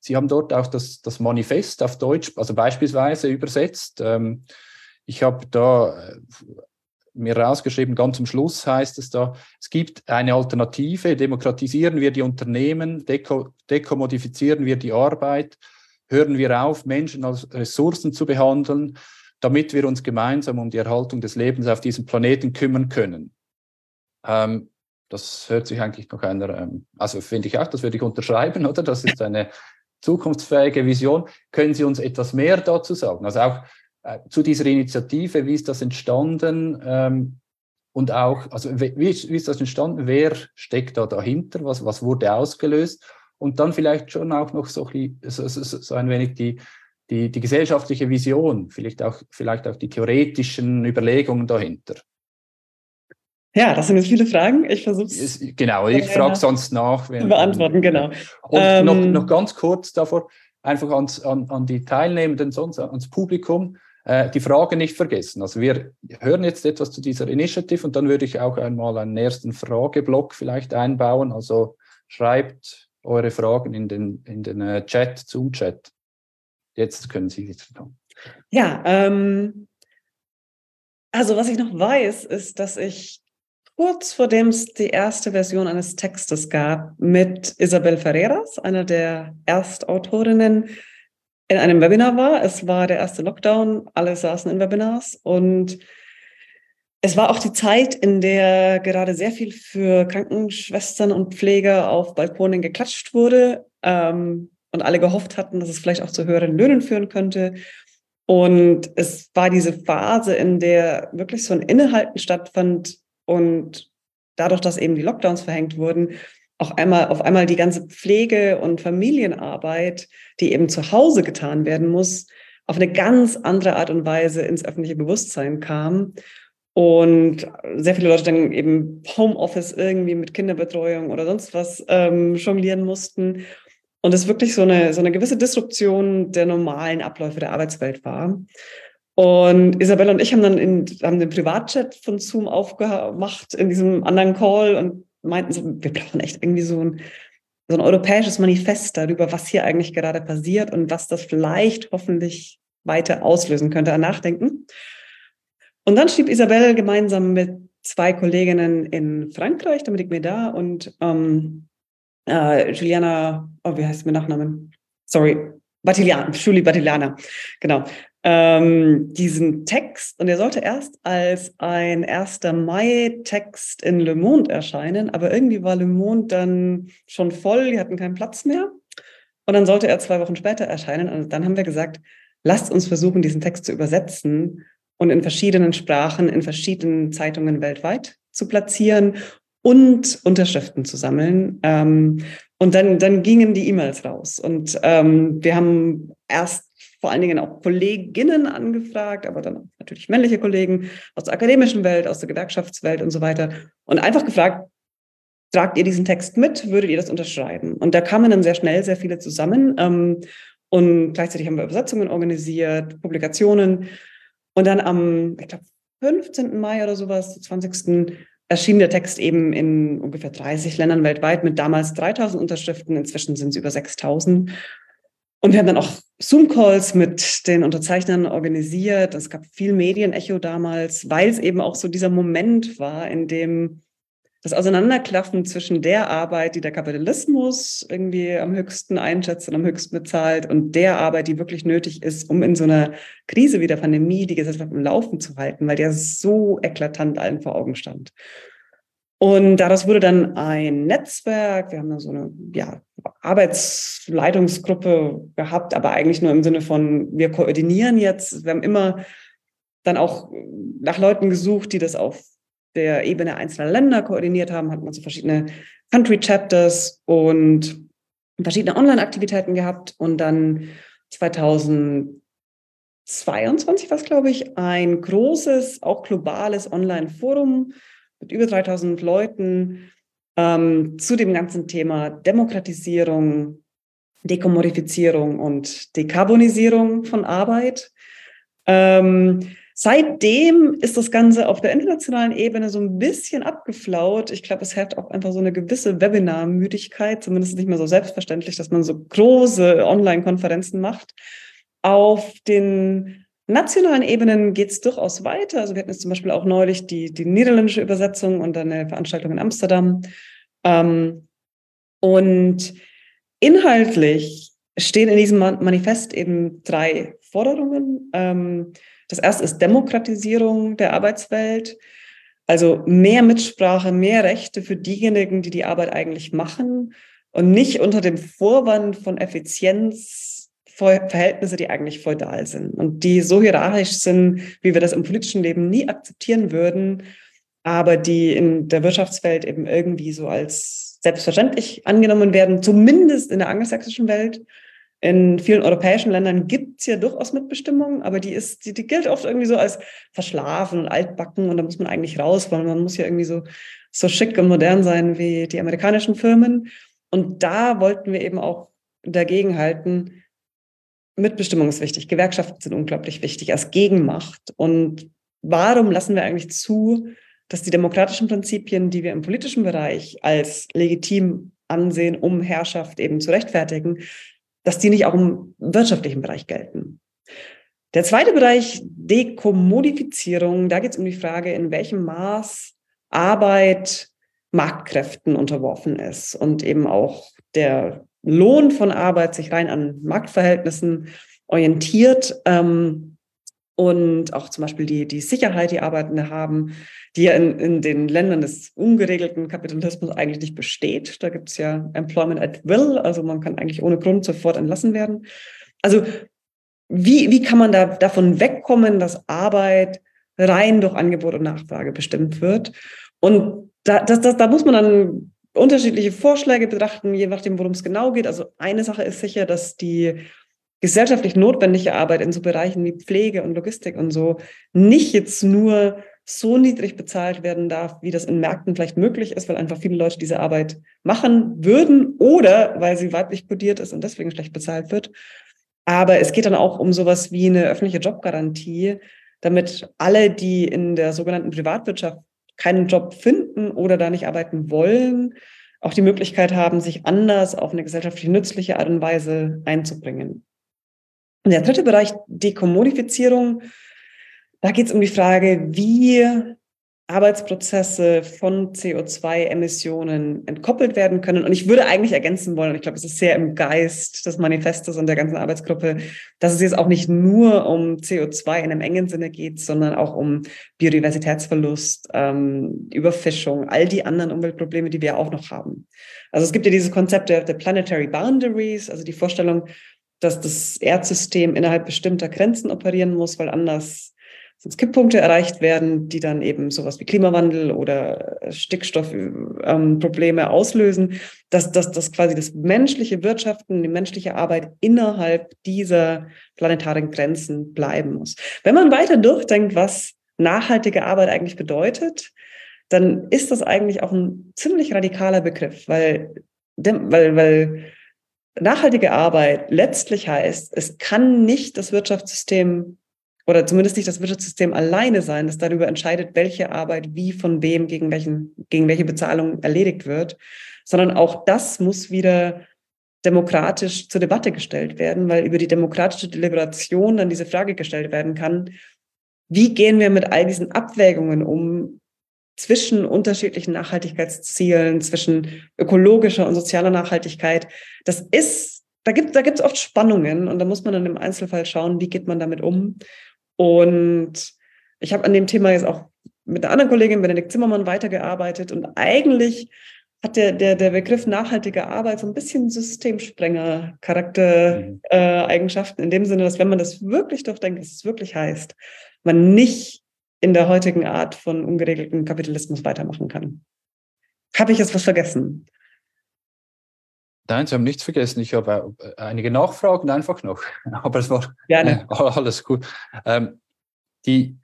Sie haben dort auch das, das Manifest auf Deutsch, also beispielsweise übersetzt. Ähm, ich habe da äh, mir rausgeschrieben, ganz am Schluss heißt es da, es gibt eine Alternative, demokratisieren wir die Unternehmen, deko dekommodifizieren wir die Arbeit, hören wir auf, Menschen als Ressourcen zu behandeln, damit wir uns gemeinsam um die Erhaltung des Lebens auf diesem Planeten kümmern können. Ähm, das hört sich eigentlich noch einer, ähm, also finde ich auch, das würde ich unterschreiben, oder? Das ist eine zukunftsfähige Vision. Können Sie uns etwas mehr dazu sagen? Also auch äh, zu dieser Initiative, wie ist das entstanden? Ähm, und auch, also wie, wie, ist das entstanden? Wer steckt da dahinter? Was, was wurde ausgelöst? Und dann vielleicht schon auch noch so, so, so, so ein wenig die, die, die gesellschaftliche Vision, vielleicht auch, vielleicht auch die theoretischen Überlegungen dahinter. Ja, das sind jetzt viele Fragen. Ich versuche es. Genau, ich frage sonst nach. Wenn, beantworten, genau. Und ähm, noch, noch ganz kurz davor, einfach ans, an, an die Teilnehmenden, sonst ans Publikum, äh, die Frage nicht vergessen. Also wir hören jetzt etwas zu dieser Initiative und dann würde ich auch einmal einen ersten Frageblock vielleicht einbauen. Also schreibt eure Fragen in den, in den äh, Chat, Zoom-Chat. Jetzt können Sie es tun. Ja, ähm, also was ich noch weiß, ist, dass ich kurz vor dem es die erste Version eines Textes gab mit Isabel Ferreras, einer der Erstautorinnen, in einem Webinar war. Es war der erste Lockdown, alle saßen in Webinars und es war auch die Zeit, in der gerade sehr viel für Krankenschwestern und Pfleger auf Balkonen geklatscht wurde. Ähm, und alle gehofft hatten, dass es vielleicht auch zu höheren Löhnen führen könnte. Und es war diese Phase, in der wirklich so ein Innehalten stattfand und dadurch, dass eben die Lockdowns verhängt wurden, auch einmal auf einmal die ganze Pflege und Familienarbeit, die eben zu Hause getan werden muss, auf eine ganz andere Art und Weise ins öffentliche Bewusstsein kam. Und sehr viele Leute dann eben Homeoffice irgendwie mit Kinderbetreuung oder sonst was ähm, jonglieren mussten. Und es wirklich so eine, so eine gewisse Disruption der normalen Abläufe der Arbeitswelt war. Und Isabella und ich haben dann in, haben den Privatchat von Zoom aufgemacht in diesem anderen Call und meinten so, wir brauchen echt irgendwie so ein, so ein europäisches Manifest darüber, was hier eigentlich gerade passiert und was das vielleicht hoffentlich weiter auslösen könnte an Nachdenken. Und dann schrieb Isabelle gemeinsam mit zwei Kolleginnen in Frankreich, Dominik Meda und ähm, äh, Juliana, oh, wie heißt mein Nachnamen? Sorry, Battilian, Julie Battiliana, genau. Ähm, diesen Text und der sollte erst als ein 1. Mai-Text in Le Monde erscheinen, aber irgendwie war Le Monde dann schon voll, die hatten keinen Platz mehr. Und dann sollte er zwei Wochen später erscheinen. Und dann haben wir gesagt, lasst uns versuchen, diesen Text zu übersetzen und in verschiedenen Sprachen, in verschiedenen Zeitungen weltweit zu platzieren und Unterschriften zu sammeln. Ähm, und dann, dann gingen die E-Mails raus. Und ähm, wir haben erst vor allen Dingen auch Kolleginnen angefragt, aber dann natürlich männliche Kollegen aus der akademischen Welt, aus der Gewerkschaftswelt und so weiter. Und einfach gefragt, tragt ihr diesen Text mit? Würdet ihr das unterschreiben? Und da kamen dann sehr schnell sehr viele zusammen. Ähm, und gleichzeitig haben wir Übersetzungen organisiert, Publikationen. Und dann am, ich glaube, 15. Mai oder sowas, 20. erschien der Text eben in ungefähr 30 Ländern weltweit mit damals 3000 Unterschriften. Inzwischen sind es über 6000. Und wir haben dann auch Zoom-Calls mit den Unterzeichnern organisiert. Es gab viel Medienecho damals, weil es eben auch so dieser Moment war, in dem das Auseinanderklaffen zwischen der Arbeit, die der Kapitalismus irgendwie am höchsten einschätzt und am höchsten bezahlt, und der Arbeit, die wirklich nötig ist, um in so einer Krise wie der Pandemie die Gesellschaft im Laufen zu halten, weil der so eklatant allen vor Augen stand. Und daraus wurde dann ein Netzwerk. Wir haben dann so eine ja, Arbeitsleitungsgruppe gehabt, aber eigentlich nur im Sinne von, wir koordinieren jetzt. Wir haben immer dann auch nach Leuten gesucht, die das auf der Ebene einzelner Länder koordiniert haben, hatten also verschiedene Country Chapters und verschiedene Online-Aktivitäten gehabt und dann 2022 war es, glaube ich, ein großes, auch globales Online-Forum mit über 3000 Leuten ähm, zu dem ganzen Thema Demokratisierung, Dekommodifizierung und Dekarbonisierung von Arbeit. Ähm, Seitdem ist das Ganze auf der internationalen Ebene so ein bisschen abgeflaut. Ich glaube, es hat auch einfach so eine gewisse Webinar-Müdigkeit, zumindest nicht mehr so selbstverständlich, dass man so große Online-Konferenzen macht. Auf den nationalen Ebenen geht es durchaus weiter. Also wir hatten jetzt zum Beispiel auch neulich die, die niederländische Übersetzung und dann eine Veranstaltung in Amsterdam. Ähm, und inhaltlich stehen in diesem Manifest eben drei Forderungen. Ähm, das erste ist Demokratisierung der Arbeitswelt, also mehr Mitsprache, mehr Rechte für diejenigen, die die Arbeit eigentlich machen und nicht unter dem Vorwand von Effizienz Verhältnisse, die eigentlich feudal sind und die so hierarchisch sind, wie wir das im politischen Leben nie akzeptieren würden, aber die in der Wirtschaftswelt eben irgendwie so als selbstverständlich angenommen werden, zumindest in der angelsächsischen Welt. In vielen europäischen Ländern gibt es ja durchaus Mitbestimmung, aber die ist, die, die gilt oft irgendwie so als verschlafen und altbacken und da muss man eigentlich raus, weil man muss ja irgendwie so, so schick und modern sein wie die amerikanischen Firmen. Und da wollten wir eben auch dagegen halten. Mitbestimmung ist wichtig, Gewerkschaften sind unglaublich wichtig als Gegenmacht. Und warum lassen wir eigentlich zu, dass die demokratischen Prinzipien, die wir im politischen Bereich als legitim ansehen, um Herrschaft eben zu rechtfertigen, dass die nicht auch im wirtschaftlichen Bereich gelten. Der zweite Bereich, Dekommodifizierung, da geht es um die Frage, in welchem Maß Arbeit Marktkräften unterworfen ist und eben auch der Lohn von Arbeit sich rein an Marktverhältnissen orientiert. Ähm, und auch zum Beispiel die, die Sicherheit, die Arbeitende haben, die ja in, in den Ländern des ungeregelten Kapitalismus eigentlich nicht besteht. Da gibt es ja Employment at Will, also man kann eigentlich ohne Grund sofort entlassen werden. Also wie, wie kann man da davon wegkommen, dass Arbeit rein durch Angebot und Nachfrage bestimmt wird? Und da, das, das, da muss man dann unterschiedliche Vorschläge betrachten, je nachdem, worum es genau geht. Also eine Sache ist sicher, dass die gesellschaftlich notwendige Arbeit in so Bereichen wie Pflege und Logistik und so nicht jetzt nur so niedrig bezahlt werden darf, wie das in Märkten vielleicht möglich ist, weil einfach viele Leute diese Arbeit machen würden oder weil sie weiblich kodiert ist und deswegen schlecht bezahlt wird. Aber es geht dann auch um sowas wie eine öffentliche Jobgarantie, damit alle, die in der sogenannten Privatwirtschaft keinen Job finden oder da nicht arbeiten wollen, auch die Möglichkeit haben, sich anders auf eine gesellschaftlich nützliche Art und Weise einzubringen. Und der dritte Bereich, Dekommodifizierung, da geht es um die Frage, wie Arbeitsprozesse von CO2-Emissionen entkoppelt werden können. Und ich würde eigentlich ergänzen wollen, und ich glaube, es ist sehr im Geist des Manifestes und der ganzen Arbeitsgruppe, dass es jetzt auch nicht nur um CO2 in einem engen Sinne geht, sondern auch um Biodiversitätsverlust, ähm, Überfischung, all die anderen Umweltprobleme, die wir auch noch haben. Also es gibt ja dieses Konzept der, der Planetary Boundaries, also die Vorstellung, dass das Erdsystem innerhalb bestimmter Grenzen operieren muss, weil anders sonst Kipppunkte erreicht werden, die dann eben sowas wie Klimawandel oder Stickstoffprobleme ähm, auslösen, dass, dass, dass quasi das menschliche Wirtschaften, die menschliche Arbeit innerhalb dieser planetaren Grenzen bleiben muss. Wenn man weiter durchdenkt, was nachhaltige Arbeit eigentlich bedeutet, dann ist das eigentlich auch ein ziemlich radikaler Begriff, weil, weil, weil nachhaltige Arbeit letztlich heißt, es kann nicht das Wirtschaftssystem oder zumindest nicht das Wirtschaftssystem alleine sein, das darüber entscheidet, welche Arbeit wie von wem gegen, welchen, gegen welche Bezahlung erledigt wird, sondern auch das muss wieder demokratisch zur Debatte gestellt werden, weil über die demokratische Deliberation dann diese Frage gestellt werden kann, wie gehen wir mit all diesen Abwägungen um zwischen unterschiedlichen Nachhaltigkeitszielen, zwischen ökologischer und sozialer Nachhaltigkeit. Das ist, da gibt da gibt's oft Spannungen und da muss man dann im Einzelfall schauen, wie geht man damit um. Und ich habe an dem Thema jetzt auch mit einer anderen Kollegin, Benedikt Zimmermann, weitergearbeitet. Und eigentlich hat der, der, der Begriff nachhaltige Arbeit so ein bisschen Systemsprenger-Charaktereigenschaften, mhm. äh, in dem Sinne, dass wenn man das wirklich durchdenkt, was es wirklich heißt, man nicht in der heutigen Art von ungeregelten Kapitalismus weitermachen kann. Habe ich jetzt was vergessen? Nein, Sie haben nichts vergessen. Ich habe äh, einige Nachfragen einfach noch. Aber es war Gerne. Alles gut. Ähm, die,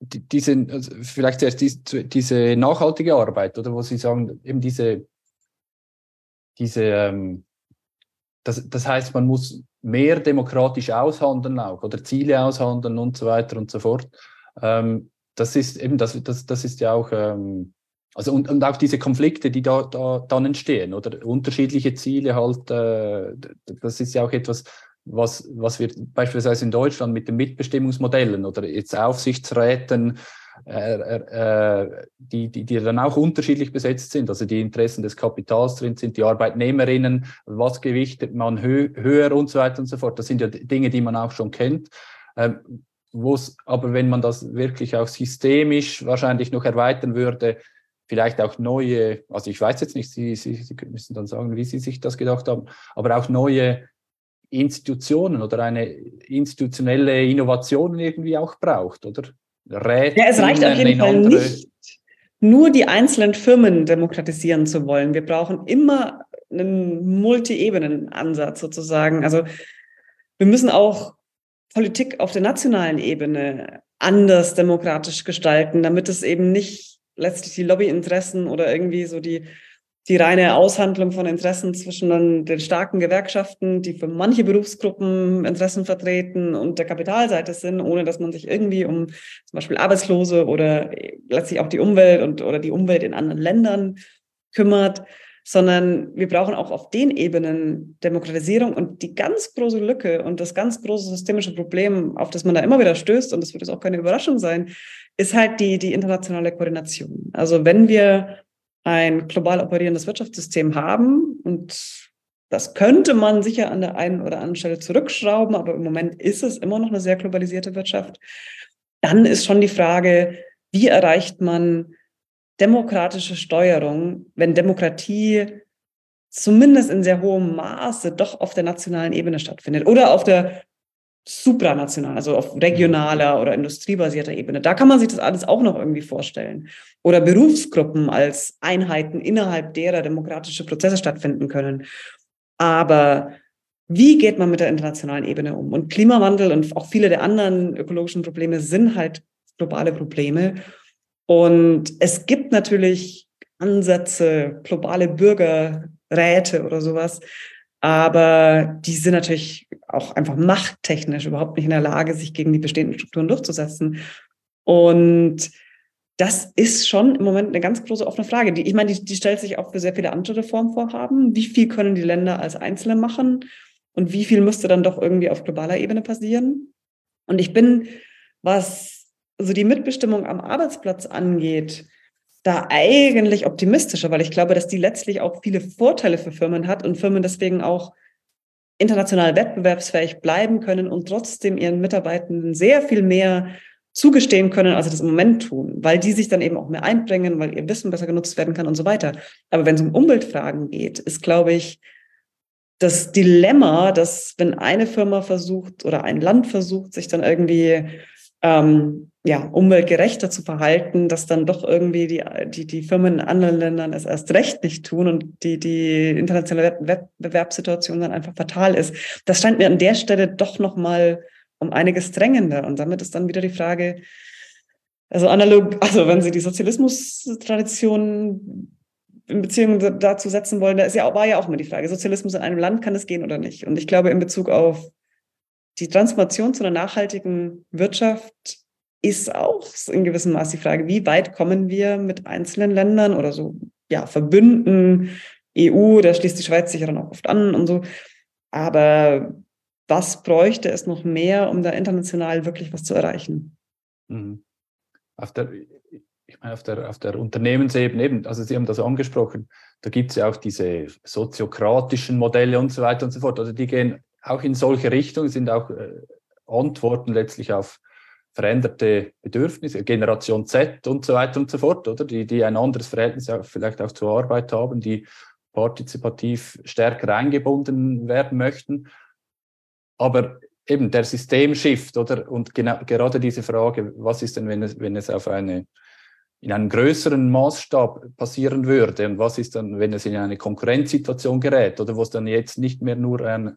die, diese, also vielleicht zuerst diese, diese nachhaltige Arbeit, oder wo Sie sagen, eben diese, diese ähm, das, das heißt, man muss mehr demokratisch aushandeln auch oder Ziele aushandeln und so weiter und so fort. Ähm, das ist eben, das, das, das ist ja auch ähm, also und, und auch diese Konflikte, die da, da dann entstehen oder unterschiedliche Ziele halt, äh, das ist ja auch etwas, was, was wir beispielsweise in Deutschland mit den Mitbestimmungsmodellen oder jetzt Aufsichtsräten, die, die, die dann auch unterschiedlich besetzt sind, also die Interessen des Kapitals drin sind, die Arbeitnehmerinnen, was gewichtet man hö höher und so weiter und so fort. Das sind ja Dinge, die man auch schon kennt. Ähm, aber wenn man das wirklich auch systemisch wahrscheinlich noch erweitern würde, vielleicht auch neue, also ich weiß jetzt nicht, Sie, Sie, Sie müssen dann sagen, wie Sie sich das gedacht haben, aber auch neue Institutionen oder eine institutionelle Innovation irgendwie auch braucht, oder? Räte ja, es reicht auf jeden Fall nicht, nur die einzelnen Firmen demokratisieren zu wollen. Wir brauchen immer einen Multi-Ebenen-Ansatz sozusagen. Also wir müssen auch Politik auf der nationalen Ebene anders demokratisch gestalten, damit es eben nicht letztlich die Lobbyinteressen oder irgendwie so die, die reine Aushandlung von Interessen zwischen den starken Gewerkschaften, die für manche Berufsgruppen Interessen vertreten und der Kapitalseite sind, ohne dass man sich irgendwie um zum Beispiel Arbeitslose oder letztlich auch die Umwelt und oder die Umwelt in anderen Ländern kümmert, sondern wir brauchen auch auf den Ebenen Demokratisierung und die ganz große Lücke und das ganz große systemische Problem, auf das man da immer wieder stößt, und das wird jetzt auch keine Überraschung sein, ist halt die, die internationale Koordination. Also wenn wir ein global operierendes Wirtschaftssystem haben und das könnte man sicher an der einen oder anderen Stelle zurückschrauben, aber im Moment ist es immer noch eine sehr globalisierte Wirtschaft. Dann ist schon die Frage, wie erreicht man demokratische Steuerung, wenn Demokratie zumindest in sehr hohem Maße doch auf der nationalen Ebene stattfindet oder auf der supranational, also auf regionaler oder industriebasierter Ebene. Da kann man sich das alles auch noch irgendwie vorstellen. Oder Berufsgruppen als Einheiten, innerhalb derer demokratische Prozesse stattfinden können. Aber wie geht man mit der internationalen Ebene um? Und Klimawandel und auch viele der anderen ökologischen Probleme sind halt globale Probleme. Und es gibt natürlich Ansätze, globale Bürgerräte oder sowas, aber die sind natürlich auch einfach machttechnisch überhaupt nicht in der Lage, sich gegen die bestehenden Strukturen durchzusetzen. Und das ist schon im Moment eine ganz große offene Frage. Die, ich meine, die, die stellt sich auch für sehr viele andere Reformvorhaben. Wie viel können die Länder als Einzelne machen und wie viel müsste dann doch irgendwie auf globaler Ebene passieren? Und ich bin, was so die Mitbestimmung am Arbeitsplatz angeht, da eigentlich optimistischer, weil ich glaube, dass die letztlich auch viele Vorteile für Firmen hat und Firmen deswegen auch international wettbewerbsfähig bleiben können und trotzdem ihren Mitarbeitenden sehr viel mehr zugestehen können, als sie das im Moment tun, weil die sich dann eben auch mehr einbringen, weil ihr Wissen besser genutzt werden kann und so weiter. Aber wenn es um Umweltfragen geht, ist, glaube ich, das Dilemma, dass wenn eine Firma versucht oder ein Land versucht, sich dann irgendwie ähm, ja, umweltgerechter zu verhalten, dass dann doch irgendwie die, die, die Firmen in anderen Ländern es erst recht nicht tun und die, die internationale Wettbewerbssituation dann einfach fatal ist. Das scheint mir an der Stelle doch nochmal um einiges drängender. Und damit ist dann wieder die Frage, also analog, also wenn Sie die Sozialismus-Tradition in Beziehung dazu setzen wollen, da ist ja, war ja auch immer die Frage, Sozialismus in einem Land, kann es gehen oder nicht? Und ich glaube, in Bezug auf die Transformation zu einer nachhaltigen Wirtschaft ist auch in gewissem Maß die Frage, wie weit kommen wir mit einzelnen Ländern oder so, ja, Verbünden, EU, da schließt die Schweiz sich ja dann auch oft an und so. Aber was bräuchte es noch mehr, um da international wirklich was zu erreichen? Mhm. Auf der, ich meine, auf der, auf der Unternehmensebene eben, also Sie haben das angesprochen, da gibt es ja auch diese soziokratischen Modelle und so weiter und so fort. Also die gehen auch in solche Richtungen, sind auch äh, Antworten letztlich auf veränderte Bedürfnisse, Generation Z und so weiter und so fort, oder? Die, die ein anderes Verhältnis vielleicht auch zur Arbeit haben, die partizipativ stärker eingebunden werden möchten. Aber eben der Systemshift, oder? Und genau, gerade diese Frage, was ist denn, wenn es, wenn es auf eine, in einem größeren Maßstab passieren würde? Und was ist dann, wenn es in eine Konkurrenzsituation gerät? Oder wo es dann jetzt nicht mehr nur ein,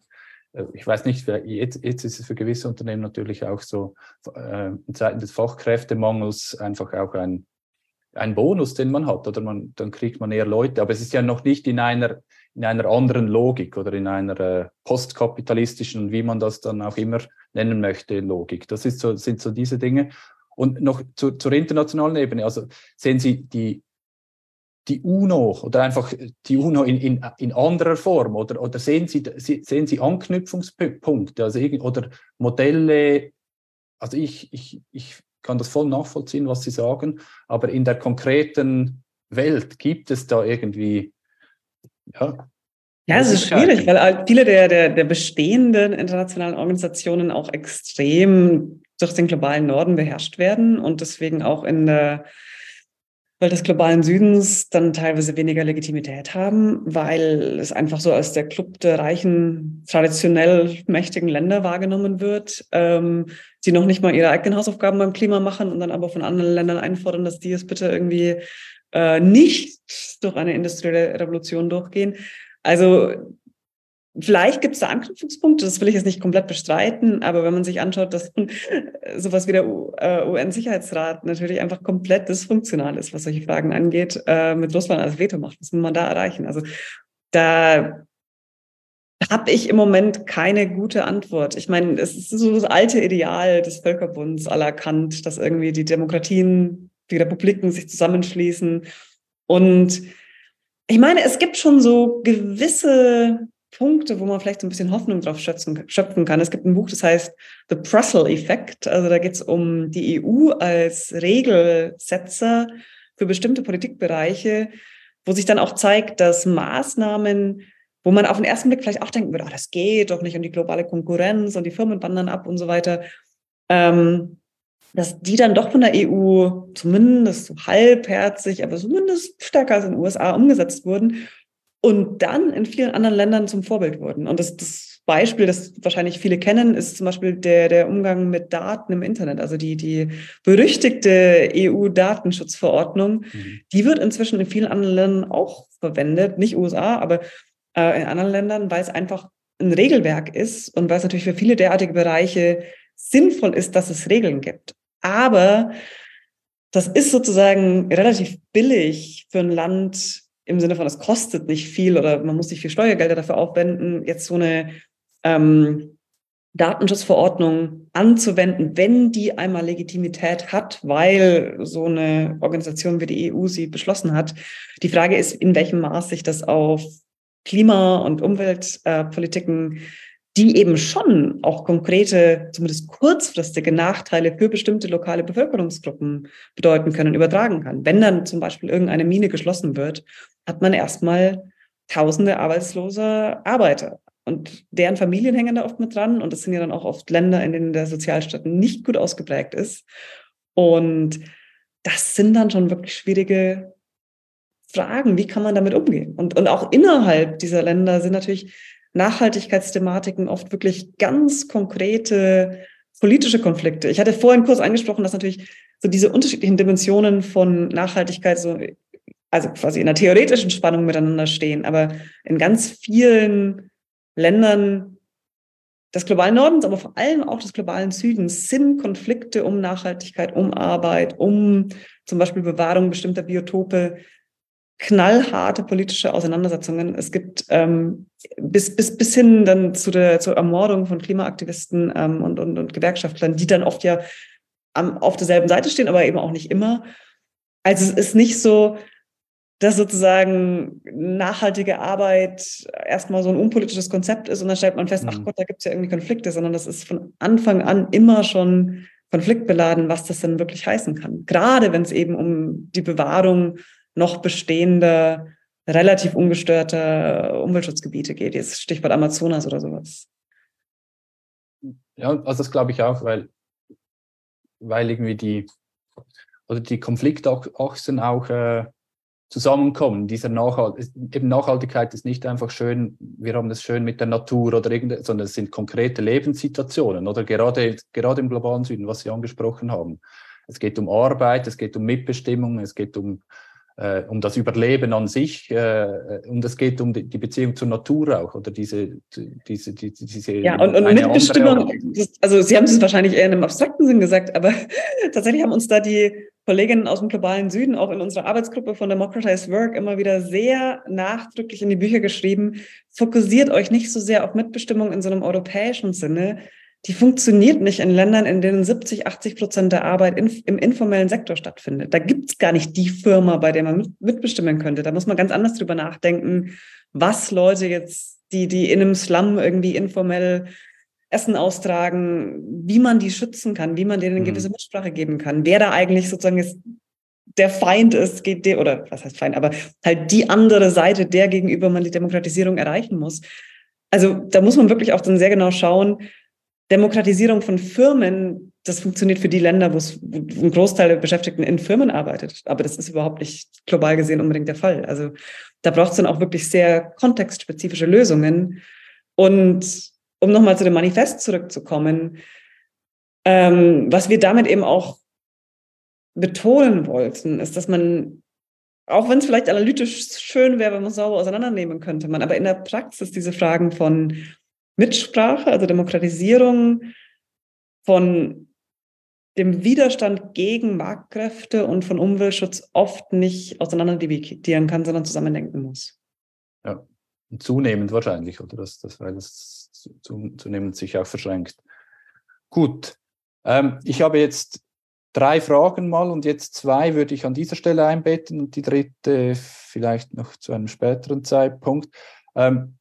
ich weiß nicht, jetzt, jetzt ist es für gewisse Unternehmen natürlich auch so, äh, in Zeiten des Fachkräftemangels einfach auch ein, ein Bonus, den man hat, oder man, dann kriegt man eher Leute. Aber es ist ja noch nicht in einer, in einer anderen Logik oder in einer äh, postkapitalistischen, wie man das dann auch immer nennen möchte, Logik. Das ist so, sind so diese Dinge. Und noch zu, zur internationalen Ebene, also sehen Sie die die UNO oder einfach die UNO in, in, in anderer Form oder, oder sehen, Sie, sehen Sie Anknüpfungspunkte also oder Modelle? Also ich, ich, ich kann das voll nachvollziehen, was Sie sagen, aber in der konkreten Welt gibt es da irgendwie, ja. Ja, es ist schwierig, weil viele der, der, der bestehenden internationalen Organisationen auch extrem durch den globalen Norden beherrscht werden und deswegen auch in der weil des globalen Südens dann teilweise weniger Legitimität haben, weil es einfach so als der Club der reichen, traditionell mächtigen Länder wahrgenommen wird, ähm, die noch nicht mal ihre eigenen Hausaufgaben beim Klima machen und dann aber von anderen Ländern einfordern, dass die es bitte irgendwie äh, nicht durch eine industrielle Revolution durchgehen. Also Vielleicht gibt es da Anknüpfungspunkte, das will ich jetzt nicht komplett bestreiten, aber wenn man sich anschaut, dass sowas wie der UN-Sicherheitsrat äh, natürlich einfach komplett dysfunktional ist, was solche Fragen angeht, äh, mit Russland als Veto macht, was will man da erreichen? Also da habe ich im Moment keine gute Antwort. Ich meine, es ist so das alte Ideal des Völkerbunds aller Kant, dass irgendwie die Demokratien, die Republiken sich zusammenschließen. Und ich meine, es gibt schon so gewisse Punkte, wo man vielleicht so ein bisschen Hoffnung drauf schöpfen, schöpfen kann. Es gibt ein Buch, das heißt The Brussels-Effekt. Also da geht es um die EU als Regelsetzer für bestimmte Politikbereiche, wo sich dann auch zeigt, dass Maßnahmen, wo man auf den ersten Blick vielleicht auch denken würde, oh, das geht doch nicht und die globale Konkurrenz und die Firmen wandern ab und so weiter, ähm, dass die dann doch von der EU zumindest so halbherzig, aber zumindest stärker als in den USA umgesetzt wurden und dann in vielen anderen Ländern zum Vorbild wurden. Und das, das Beispiel, das wahrscheinlich viele kennen, ist zum Beispiel der, der Umgang mit Daten im Internet. Also die, die berüchtigte EU-Datenschutzverordnung, mhm. die wird inzwischen in vielen anderen Ländern auch verwendet, nicht USA, aber äh, in anderen Ländern, weil es einfach ein Regelwerk ist und weil es natürlich für viele derartige Bereiche sinnvoll ist, dass es Regeln gibt. Aber das ist sozusagen relativ billig für ein Land im Sinne von, es kostet nicht viel oder man muss nicht viel Steuergelder dafür aufwenden, jetzt so eine ähm, Datenschutzverordnung anzuwenden, wenn die einmal Legitimität hat, weil so eine Organisation wie die EU sie beschlossen hat. Die Frage ist, in welchem Maß sich das auf Klima- und Umweltpolitiken, äh, die eben schon auch konkrete, zumindest kurzfristige Nachteile für bestimmte lokale Bevölkerungsgruppen bedeuten können, übertragen kann. Wenn dann zum Beispiel irgendeine Mine geschlossen wird, hat man erstmal tausende arbeitslose Arbeiter. Und deren Familien hängen da oft mit dran. Und das sind ja dann auch oft Länder, in denen der Sozialstaat nicht gut ausgeprägt ist. Und das sind dann schon wirklich schwierige Fragen. Wie kann man damit umgehen? Und, und auch innerhalb dieser Länder sind natürlich Nachhaltigkeitsthematiken oft wirklich ganz konkrete politische Konflikte. Ich hatte vorhin kurz angesprochen, dass natürlich so diese unterschiedlichen Dimensionen von Nachhaltigkeit so, also quasi in einer theoretischen Spannung miteinander stehen. Aber in ganz vielen Ländern des globalen Nordens, aber vor allem auch des globalen Südens sind Konflikte um Nachhaltigkeit, um Arbeit, um zum Beispiel Bewahrung bestimmter Biotope knallharte politische Auseinandersetzungen. Es gibt ähm, bis, bis, bis hin dann zu der zur Ermordung von Klimaaktivisten ähm, und, und, und Gewerkschaftlern, die dann oft ja am, auf derselben Seite stehen, aber eben auch nicht immer. Also es ist nicht so, dass sozusagen nachhaltige Arbeit erstmal so ein unpolitisches Konzept ist und dann stellt man fest, mhm. ach Gott, da gibt es ja irgendwie Konflikte, sondern das ist von Anfang an immer schon konfliktbeladen, was das denn wirklich heißen kann. Gerade wenn es eben um die Bewahrung noch bestehender, relativ ungestörter Umweltschutzgebiete geht. Jetzt Stichwort Amazonas oder sowas. Ja, also das glaube ich auch, weil, weil irgendwie die, oder die Konfliktachsen auch äh, zusammenkommen. Dieser Nachhalt, eben Nachhaltigkeit ist nicht einfach schön, wir haben es schön mit der Natur oder irgendetwas, sondern es sind konkrete Lebenssituationen oder gerade, gerade im globalen Süden, was Sie angesprochen haben. Es geht um Arbeit, es geht um Mitbestimmung, es geht um äh, um das Überleben an sich äh, und es geht um die, die, Beziehung zur Natur auch oder diese diese die, diese ja und, und Mitbestimmung also Sie haben es wahrscheinlich eher in einem abstrakten Sinn gesagt aber tatsächlich haben uns da die Kolleginnen aus dem globalen Süden auch in unserer Arbeitsgruppe von Democratized Work immer wieder sehr nachdrücklich in die Bücher geschrieben fokussiert euch nicht so sehr auf Mitbestimmung in so einem europäischen Sinne die funktioniert nicht in Ländern, in denen 70, 80 Prozent der Arbeit in, im informellen Sektor stattfindet. Da gibt's gar nicht die Firma, bei der man mit, mitbestimmen könnte. Da muss man ganz anders drüber nachdenken, was Leute jetzt, die, die in einem Slum irgendwie informell Essen austragen, wie man die schützen kann, wie man denen eine mhm. gewisse Mitsprache geben kann, wer da eigentlich sozusagen ist, der Feind ist, geht der, oder was heißt Feind, aber halt die andere Seite, der gegenüber man die Demokratisierung erreichen muss. Also da muss man wirklich auch dann sehr genau schauen, Demokratisierung von Firmen, das funktioniert für die Länder, wo es ein Großteil der Beschäftigten in Firmen arbeitet. Aber das ist überhaupt nicht global gesehen unbedingt der Fall. Also da braucht es dann auch wirklich sehr kontextspezifische Lösungen. Und um nochmal zu dem Manifest zurückzukommen, ähm, was wir damit eben auch betonen wollten, ist, dass man, auch wenn es vielleicht analytisch schön wäre, wenn man es sauber auseinandernehmen könnte, man aber in der Praxis diese Fragen von Mitsprache, also Demokratisierung von dem Widerstand gegen Marktkräfte und von Umweltschutz oft nicht auseinander dividieren kann, sondern zusammendenken muss. Ja, zunehmend wahrscheinlich, oder? Das, das, weil das zunehmend sich auch verschränkt. Gut, ähm, ich habe jetzt drei Fragen mal und jetzt zwei würde ich an dieser Stelle einbetten und die dritte vielleicht noch zu einem späteren Zeitpunkt. Ähm,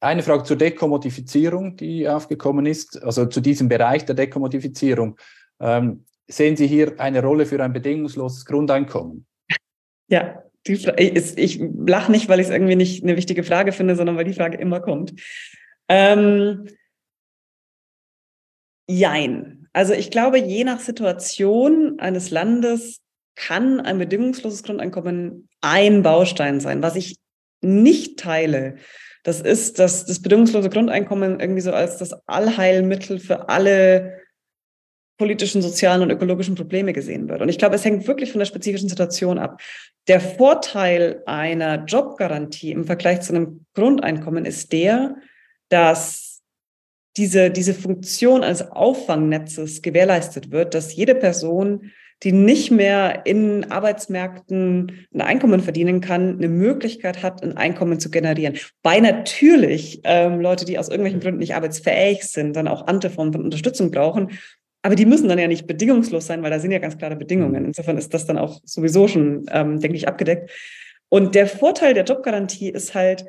eine Frage zur Dekommodifizierung, die aufgekommen ist, also zu diesem Bereich der Dekommodifizierung. Ähm, sehen Sie hier eine Rolle für ein bedingungsloses Grundeinkommen? Ja, die, ich, ich lache nicht, weil ich es irgendwie nicht eine wichtige Frage finde, sondern weil die Frage immer kommt. Ähm, jein. Also ich glaube, je nach Situation eines Landes kann ein bedingungsloses Grundeinkommen ein Baustein sein. Was ich nicht teile, Das ist, dass das bedingungslose Grundeinkommen irgendwie so als das Allheilmittel für alle politischen, sozialen und ökologischen Probleme gesehen wird. Und ich glaube, es hängt wirklich von der spezifischen Situation ab. Der Vorteil einer Jobgarantie im Vergleich zu einem Grundeinkommen ist der, dass diese, diese Funktion als Auffangnetzes gewährleistet wird, dass jede Person, die nicht mehr in Arbeitsmärkten ein Einkommen verdienen kann, eine Möglichkeit hat, ein Einkommen zu generieren. Bei natürlich ähm, Leute, die aus irgendwelchen Gründen nicht arbeitsfähig sind, dann auch andere Formen von Unterstützung brauchen, aber die müssen dann ja nicht bedingungslos sein, weil da sind ja ganz klare Bedingungen. Mhm. Insofern ist das dann auch sowieso schon, ähm, denke ich, abgedeckt. Und der Vorteil der Jobgarantie ist halt,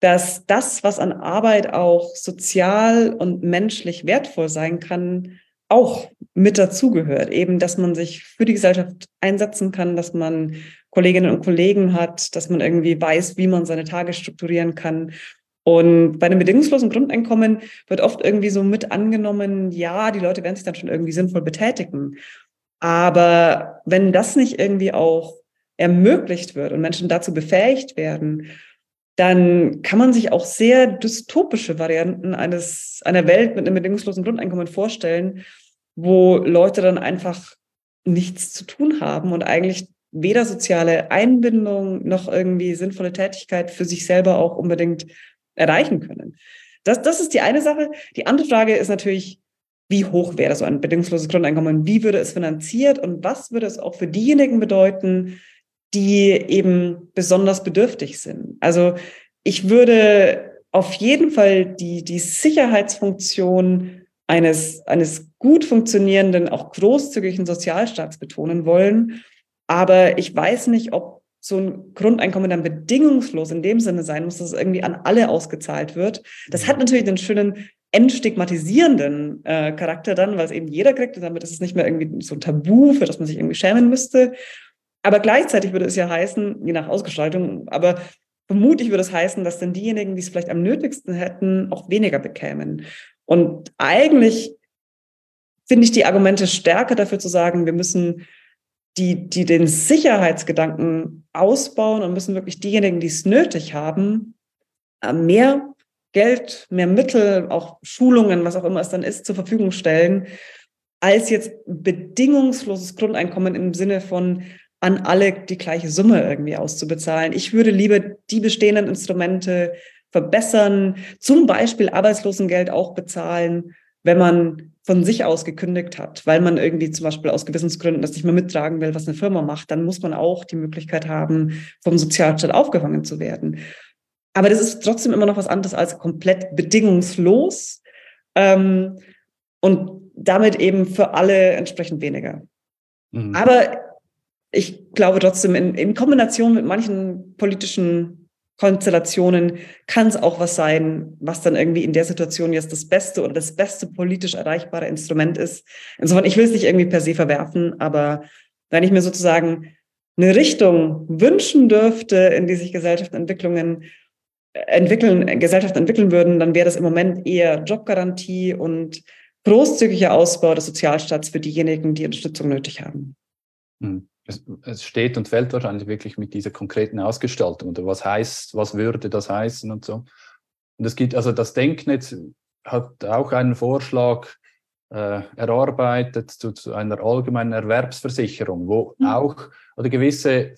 dass das, was an Arbeit auch sozial und menschlich wertvoll sein kann, auch mit dazugehört. Eben, dass man sich für die Gesellschaft einsetzen kann, dass man Kolleginnen und Kollegen hat, dass man irgendwie weiß, wie man seine Tage strukturieren kann und bei einem bedingungslosen Grundeinkommen wird oft irgendwie so mit angenommen, ja, die Leute werden sich dann schon irgendwie sinnvoll betätigen. Aber wenn das nicht irgendwie auch ermöglicht wird und Menschen dazu befähigt werden, dann kann man sich auch sehr dystopische Varianten eines, einer Welt mit einem bedingungslosen Grundeinkommen vorstellen, wo Leute dann einfach nichts zu tun haben und eigentlich weder soziale Einbindung noch irgendwie sinnvolle Tätigkeit für sich selber auch unbedingt erreichen können. Das, das ist die eine Sache. Die andere Frage ist natürlich, wie hoch wäre so ein bedingungsloses Grundeinkommen? Wie würde es finanziert? Und was würde es auch für diejenigen bedeuten, die eben besonders bedürftig sind? Also ich würde auf jeden Fall die, die Sicherheitsfunktion eines, eines gut funktionierenden, auch großzügigen Sozialstaats betonen wollen. Aber ich weiß nicht, ob so ein Grundeinkommen dann bedingungslos in dem Sinne sein muss, dass es irgendwie an alle ausgezahlt wird. Das hat mhm. natürlich einen schönen entstigmatisierenden äh, Charakter dann, weil es eben jeder kriegt und damit ist es nicht mehr irgendwie so ein Tabu, für das man sich irgendwie schämen müsste. Aber gleichzeitig würde es ja heißen, je nach Ausgestaltung, aber vermutlich würde es heißen, dass dann diejenigen, die es vielleicht am nötigsten hätten, auch weniger bekämen. Und eigentlich finde ich die Argumente stärker dafür zu sagen, wir müssen die, die den Sicherheitsgedanken ausbauen und müssen wirklich diejenigen, die es nötig haben, äh, mehr Geld, mehr Mittel, auch Schulungen, was auch immer es dann ist, zur Verfügung stellen, als jetzt bedingungsloses Grundeinkommen im Sinne von an alle die gleiche Summe irgendwie auszubezahlen. Ich würde lieber die bestehenden Instrumente verbessern, zum Beispiel Arbeitslosengeld auch bezahlen, wenn man von sich aus gekündigt hat, weil man irgendwie zum Beispiel aus Gewissensgründen das nicht mehr mittragen will, was eine Firma macht, dann muss man auch die Möglichkeit haben, vom Sozialstaat aufgefangen zu werden. Aber das ist trotzdem immer noch was anderes als komplett bedingungslos ähm, und damit eben für alle entsprechend weniger. Mhm. Aber ich glaube trotzdem, in, in Kombination mit manchen politischen Konstellationen kann es auch was sein, was dann irgendwie in der Situation jetzt das beste oder das beste politisch erreichbare Instrument ist. Insofern, ich will es nicht irgendwie per se verwerfen, aber wenn ich mir sozusagen eine Richtung wünschen dürfte, in die sich Gesellschaftsentwicklungen äh, entwickeln, Gesellschaften entwickeln würden, dann wäre das im Moment eher Jobgarantie und großzügiger Ausbau des Sozialstaats für diejenigen, die Unterstützung nötig haben. Hm es, es, steht und fällt wahrscheinlich wirklich mit dieser konkreten Ausgestaltung oder was heißt, was würde das heißen und so. Und es gibt, also das Denknetz hat auch einen Vorschlag äh, erarbeitet zu, zu, einer allgemeinen Erwerbsversicherung, wo mhm. auch oder gewisse,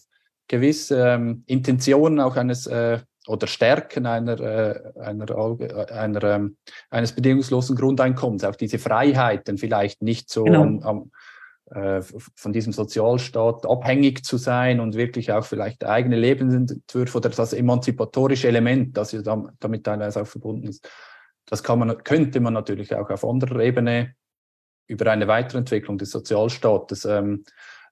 gewisse ähm, Intentionen auch eines äh, oder Stärken einer, äh, einer, äh, einer, ähm, eines bedingungslosen Grundeinkommens, auch diese Freiheiten vielleicht nicht so genau. am, am äh, von diesem Sozialstaat abhängig zu sein und wirklich auch vielleicht eigene Lebensentwürfe oder das emanzipatorische Element, das ja damit teilweise auch verbunden ist. Das kann man, könnte man natürlich auch auf anderer Ebene über eine Weiterentwicklung des Sozialstaates ähm,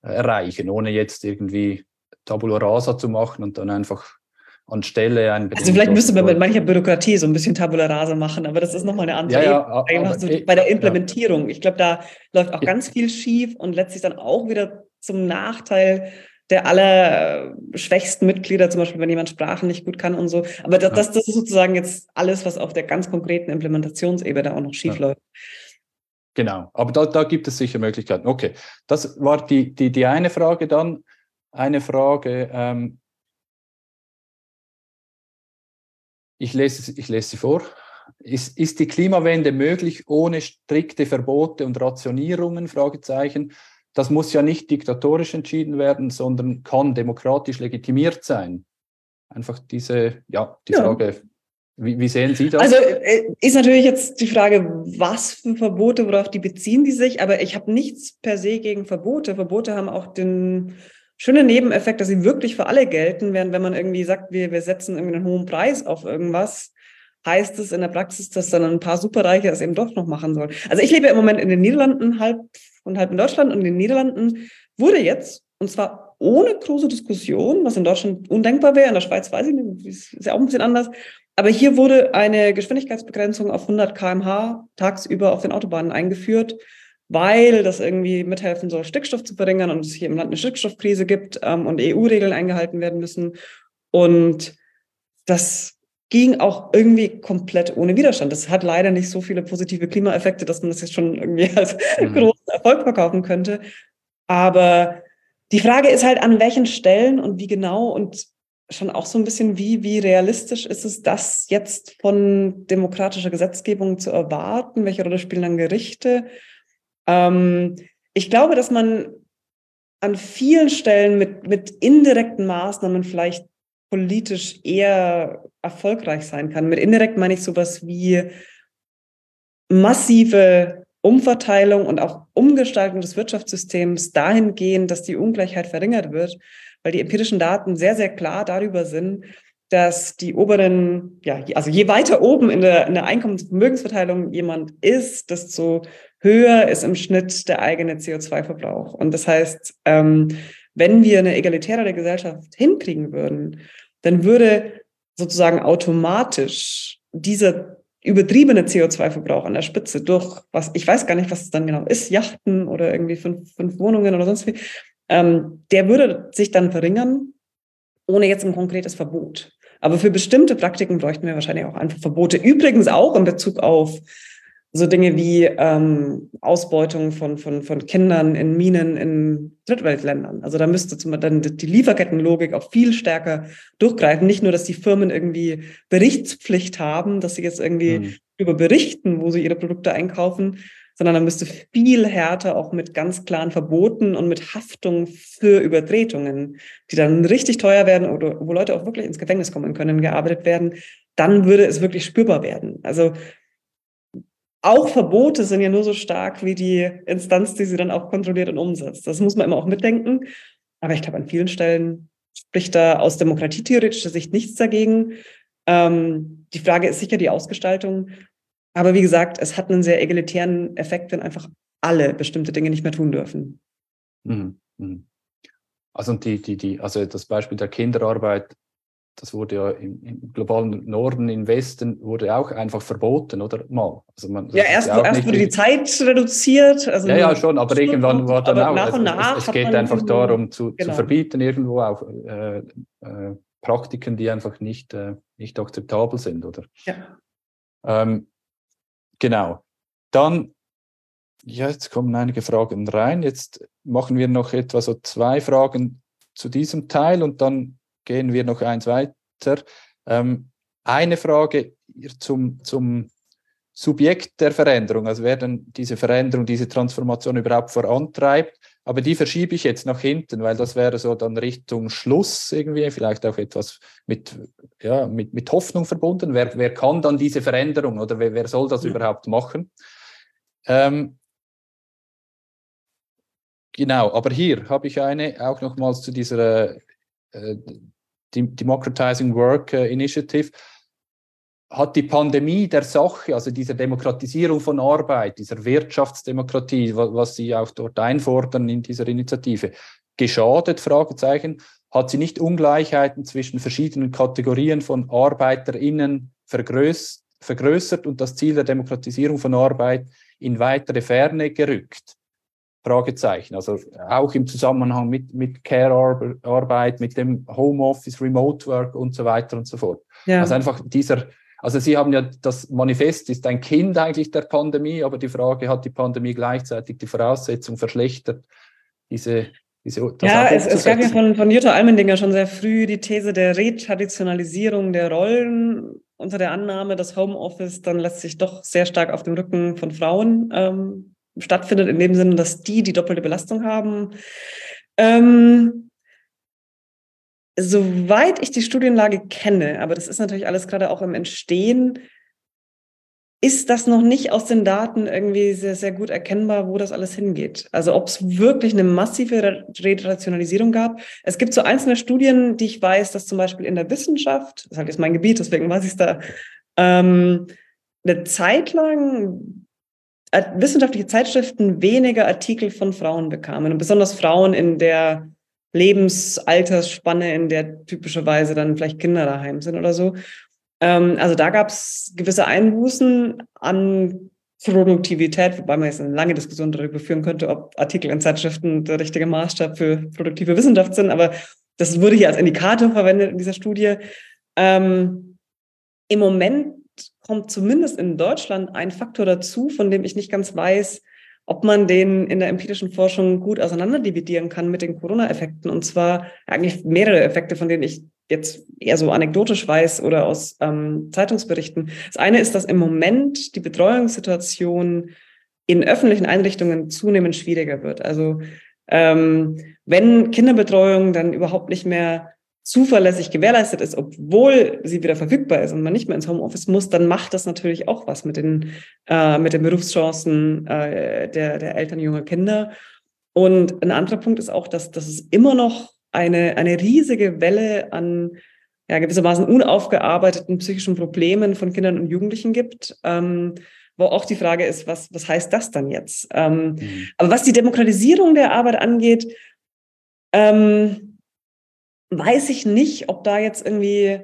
erreichen, ohne jetzt irgendwie Tabula rasa zu machen und dann einfach anstelle ein Also vielleicht müsste man mit mancher Bürokratie so ein bisschen Tabula rasa machen, aber das ist nochmal eine andere ja, ja, so bei der Implementierung. Ja. Ich glaube, da läuft auch ganz viel schief und letztlich dann auch wieder zum Nachteil der allerschwächsten Mitglieder, zum Beispiel, wenn jemand Sprachen nicht gut kann und so. Aber das, das, das ist sozusagen jetzt alles, was auf der ganz konkreten Implementationsebene auch noch schief läuft. Genau, aber da, da gibt es sicher Möglichkeiten. Okay, das war die, die, die eine Frage dann. Eine Frage, ähm, ich lese, ich lese sie vor. Ist, ist die Klimawende möglich ohne strikte Verbote und Rationierungen? Fragezeichen. Das muss ja nicht diktatorisch entschieden werden, sondern kann demokratisch legitimiert sein. Einfach diese, ja, die ja. Frage, wie, wie, sehen Sie das? Also äh, ist natürlich jetzt die Frage, was für Verbote, worauf die beziehen die sich, aber ich habe nichts per se gegen Verbote. Verbote haben auch den schönen Nebeneffekt, dass sie wirklich für alle gelten, während wenn man irgendwie sagt, wir, wir setzen irgendwie einen hohen Preis auf irgendwas, heißt es in der Praxis, dass dann ein paar Superreiche es eben doch noch machen sollen. Also ich lebe im Moment in den Niederlanden halb und halb in Deutschland und in den Niederlanden wurde jetzt, und zwar ohne große Diskussion, was in Deutschland undenkbar wäre, in der Schweiz weiß ich nicht, ist ja auch ein bisschen anders, aber hier wurde eine Geschwindigkeitsbegrenzung auf 100 km/h tagsüber auf den Autobahnen eingeführt, weil das irgendwie mithelfen soll, Stickstoff zu verringern und es hier im Land eine Stickstoffkrise gibt ähm, und EU-Regeln eingehalten werden müssen. Und das ging auch irgendwie komplett ohne Widerstand. Das hat leider nicht so viele positive Klimaeffekte, dass man das jetzt schon irgendwie als mhm. großen Erfolg verkaufen könnte. Aber die Frage ist halt, an welchen Stellen und wie genau und schon auch so ein bisschen, wie, wie realistisch ist es, das jetzt von demokratischer Gesetzgebung zu erwarten? Welche Rolle spielen dann Gerichte? Ähm, ich glaube, dass man an vielen Stellen mit, mit indirekten Maßnahmen vielleicht politisch eher erfolgreich sein kann. Mit indirekt meine ich sowas wie massive Umverteilung und auch Umgestaltung des Wirtschaftssystems dahingehend, dass die Ungleichheit verringert wird, weil die empirischen Daten sehr, sehr klar darüber sind, dass die oberen, ja, also je weiter oben in der, in der Einkommens- jemand ist, desto höher ist im Schnitt der eigene CO2-Verbrauch. Und das heißt, ähm, wenn wir eine egalitärere Gesellschaft hinkriegen würden, dann würde sozusagen automatisch dieser übertriebene CO2-Verbrauch an der Spitze durch was, ich weiß gar nicht, was es dann genau ist, Yachten oder irgendwie fünf, fünf Wohnungen oder sonst wie, ähm, der würde sich dann verringern, ohne jetzt ein konkretes Verbot. Aber für bestimmte Praktiken bräuchten wir wahrscheinlich auch einfach Verbote. Übrigens auch in Bezug auf so Dinge wie ähm, Ausbeutung von, von, von Kindern in Minen in Drittweltländern. Also da müsste zum Beispiel dann die Lieferkettenlogik auch viel stärker durchgreifen. Nicht nur, dass die Firmen irgendwie Berichtspflicht haben, dass sie jetzt irgendwie mhm. über berichten, wo sie ihre Produkte einkaufen, sondern da müsste viel härter auch mit ganz klaren Verboten und mit Haftung für Übertretungen, die dann richtig teuer werden oder wo Leute auch wirklich ins Gefängnis kommen können, gearbeitet werden, dann würde es wirklich spürbar werden. Also auch Verbote sind ja nur so stark wie die Instanz, die sie dann auch kontrolliert und umsetzt. Das muss man immer auch mitdenken. Aber ich glaube, an vielen Stellen spricht da aus demokratietheoretischer Sicht nichts dagegen. Ähm, die Frage ist sicher die Ausgestaltung. Aber wie gesagt, es hat einen sehr egalitären Effekt, wenn einfach alle bestimmte Dinge nicht mehr tun dürfen. Mhm. mhm. Also die, die, die, also das Beispiel der Kinderarbeit das wurde ja im, im, globalen Norden, im Westen, wurde auch einfach verboten, oder mal. Also man, ja, erst, erst wurde die Zeit reduziert. Also ja, ja, schon, aber irgendwann war dann auch. Nach und nach es, es geht einfach darum, zu, genau. zu, verbieten, irgendwo auch äh, äh, Praktiken, die einfach nicht, äh, nicht akzeptabel sind, oder? Ja. Ähm, genau. Dann, ja, jetzt kommen einige Fragen rein. Jetzt machen wir noch etwa so zwei Fragen zu diesem Teil und dann gehen wir noch eins weiter. Ähm, eine Frage zum, zum Subjekt der Veränderung, also wer dann diese Veränderung, diese Transformation überhaupt vorantreibt. Aber die verschiebe ich jetzt nach hinten, weil das wäre so dann Richtung Schluss irgendwie, vielleicht auch etwas mit, ja, mit, mit Hoffnung verbunden. Wer, wer kann dann diese Veränderung oder wer, wer soll das ja. überhaupt machen? Ähm, genau, aber hier habe ich eine auch nochmals zu dieser Democratizing Work äh, Initiative, hat die Pandemie der Sache, also dieser Demokratisierung von Arbeit, dieser Wirtschaftsdemokratie, was Sie auch dort einfordern in dieser Initiative, geschadet? Fragezeichen. Hat sie nicht Ungleichheiten zwischen verschiedenen Kategorien von ArbeiterInnen vergröß vergrößert und das Ziel der Demokratisierung von Arbeit in weitere Ferne gerückt? Fragezeichen. Also auch im Zusammenhang mit, mit Care-Arbeit, mit dem Homeoffice, Remote Work und so weiter und so fort. Ja. Also einfach dieser, also Sie haben ja, das Manifest ist ein Kind eigentlich der Pandemie, aber die Frage, hat die Pandemie gleichzeitig die Voraussetzung verschlechtert, diese diese, ja, es, es gab ja von, von Jutta Almendinger schon sehr früh die These der Retraditionalisierung der Rollen unter der Annahme, dass Homeoffice dann letztlich doch sehr stark auf dem Rücken von Frauen ähm, stattfindet, in dem Sinne, dass die die doppelte Belastung haben. Ähm, soweit ich die Studienlage kenne, aber das ist natürlich alles gerade auch im Entstehen, ist das noch nicht aus den Daten irgendwie sehr, sehr gut erkennbar, wo das alles hingeht. Also ob es wirklich eine massive Retrationalisierung gab. Es gibt so einzelne Studien, die ich weiß, dass zum Beispiel in der Wissenschaft, das ist halt jetzt mein Gebiet, deswegen weiß ich es da, ähm, eine Zeit lang wissenschaftliche Zeitschriften weniger Artikel von Frauen bekamen und besonders Frauen in der Lebensaltersspanne, in der typischerweise dann vielleicht Kinder daheim sind oder so. Ähm, also da gab es gewisse Einbußen an Produktivität, wobei man jetzt eine lange Diskussion darüber führen könnte, ob Artikel in Zeitschriften der richtige Maßstab für produktive Wissenschaft sind. Aber das wurde hier als Indikator verwendet in dieser Studie. Ähm, Im Moment kommt zumindest in Deutschland ein Faktor dazu, von dem ich nicht ganz weiß, ob man den in der empirischen Forschung gut auseinanderdividieren kann mit den Corona-Effekten. Und zwar eigentlich mehrere Effekte, von denen ich jetzt eher so anekdotisch weiß oder aus ähm, Zeitungsberichten. Das eine ist, dass im Moment die Betreuungssituation in öffentlichen Einrichtungen zunehmend schwieriger wird. Also ähm, wenn Kinderbetreuung dann überhaupt nicht mehr zuverlässig gewährleistet ist, obwohl sie wieder verfügbar ist und man nicht mehr ins Homeoffice muss, dann macht das natürlich auch was mit den, äh, mit den Berufschancen äh, der, der Eltern junger Kinder. Und ein anderer Punkt ist auch, dass, dass es immer noch eine, eine riesige Welle an ja, gewissermaßen unaufgearbeiteten psychischen Problemen von Kindern und Jugendlichen gibt, ähm, wo auch die Frage ist, was, was heißt das dann jetzt? Ähm, mhm. Aber was die Demokratisierung der Arbeit angeht, ähm, weiß ich nicht, ob da jetzt irgendwie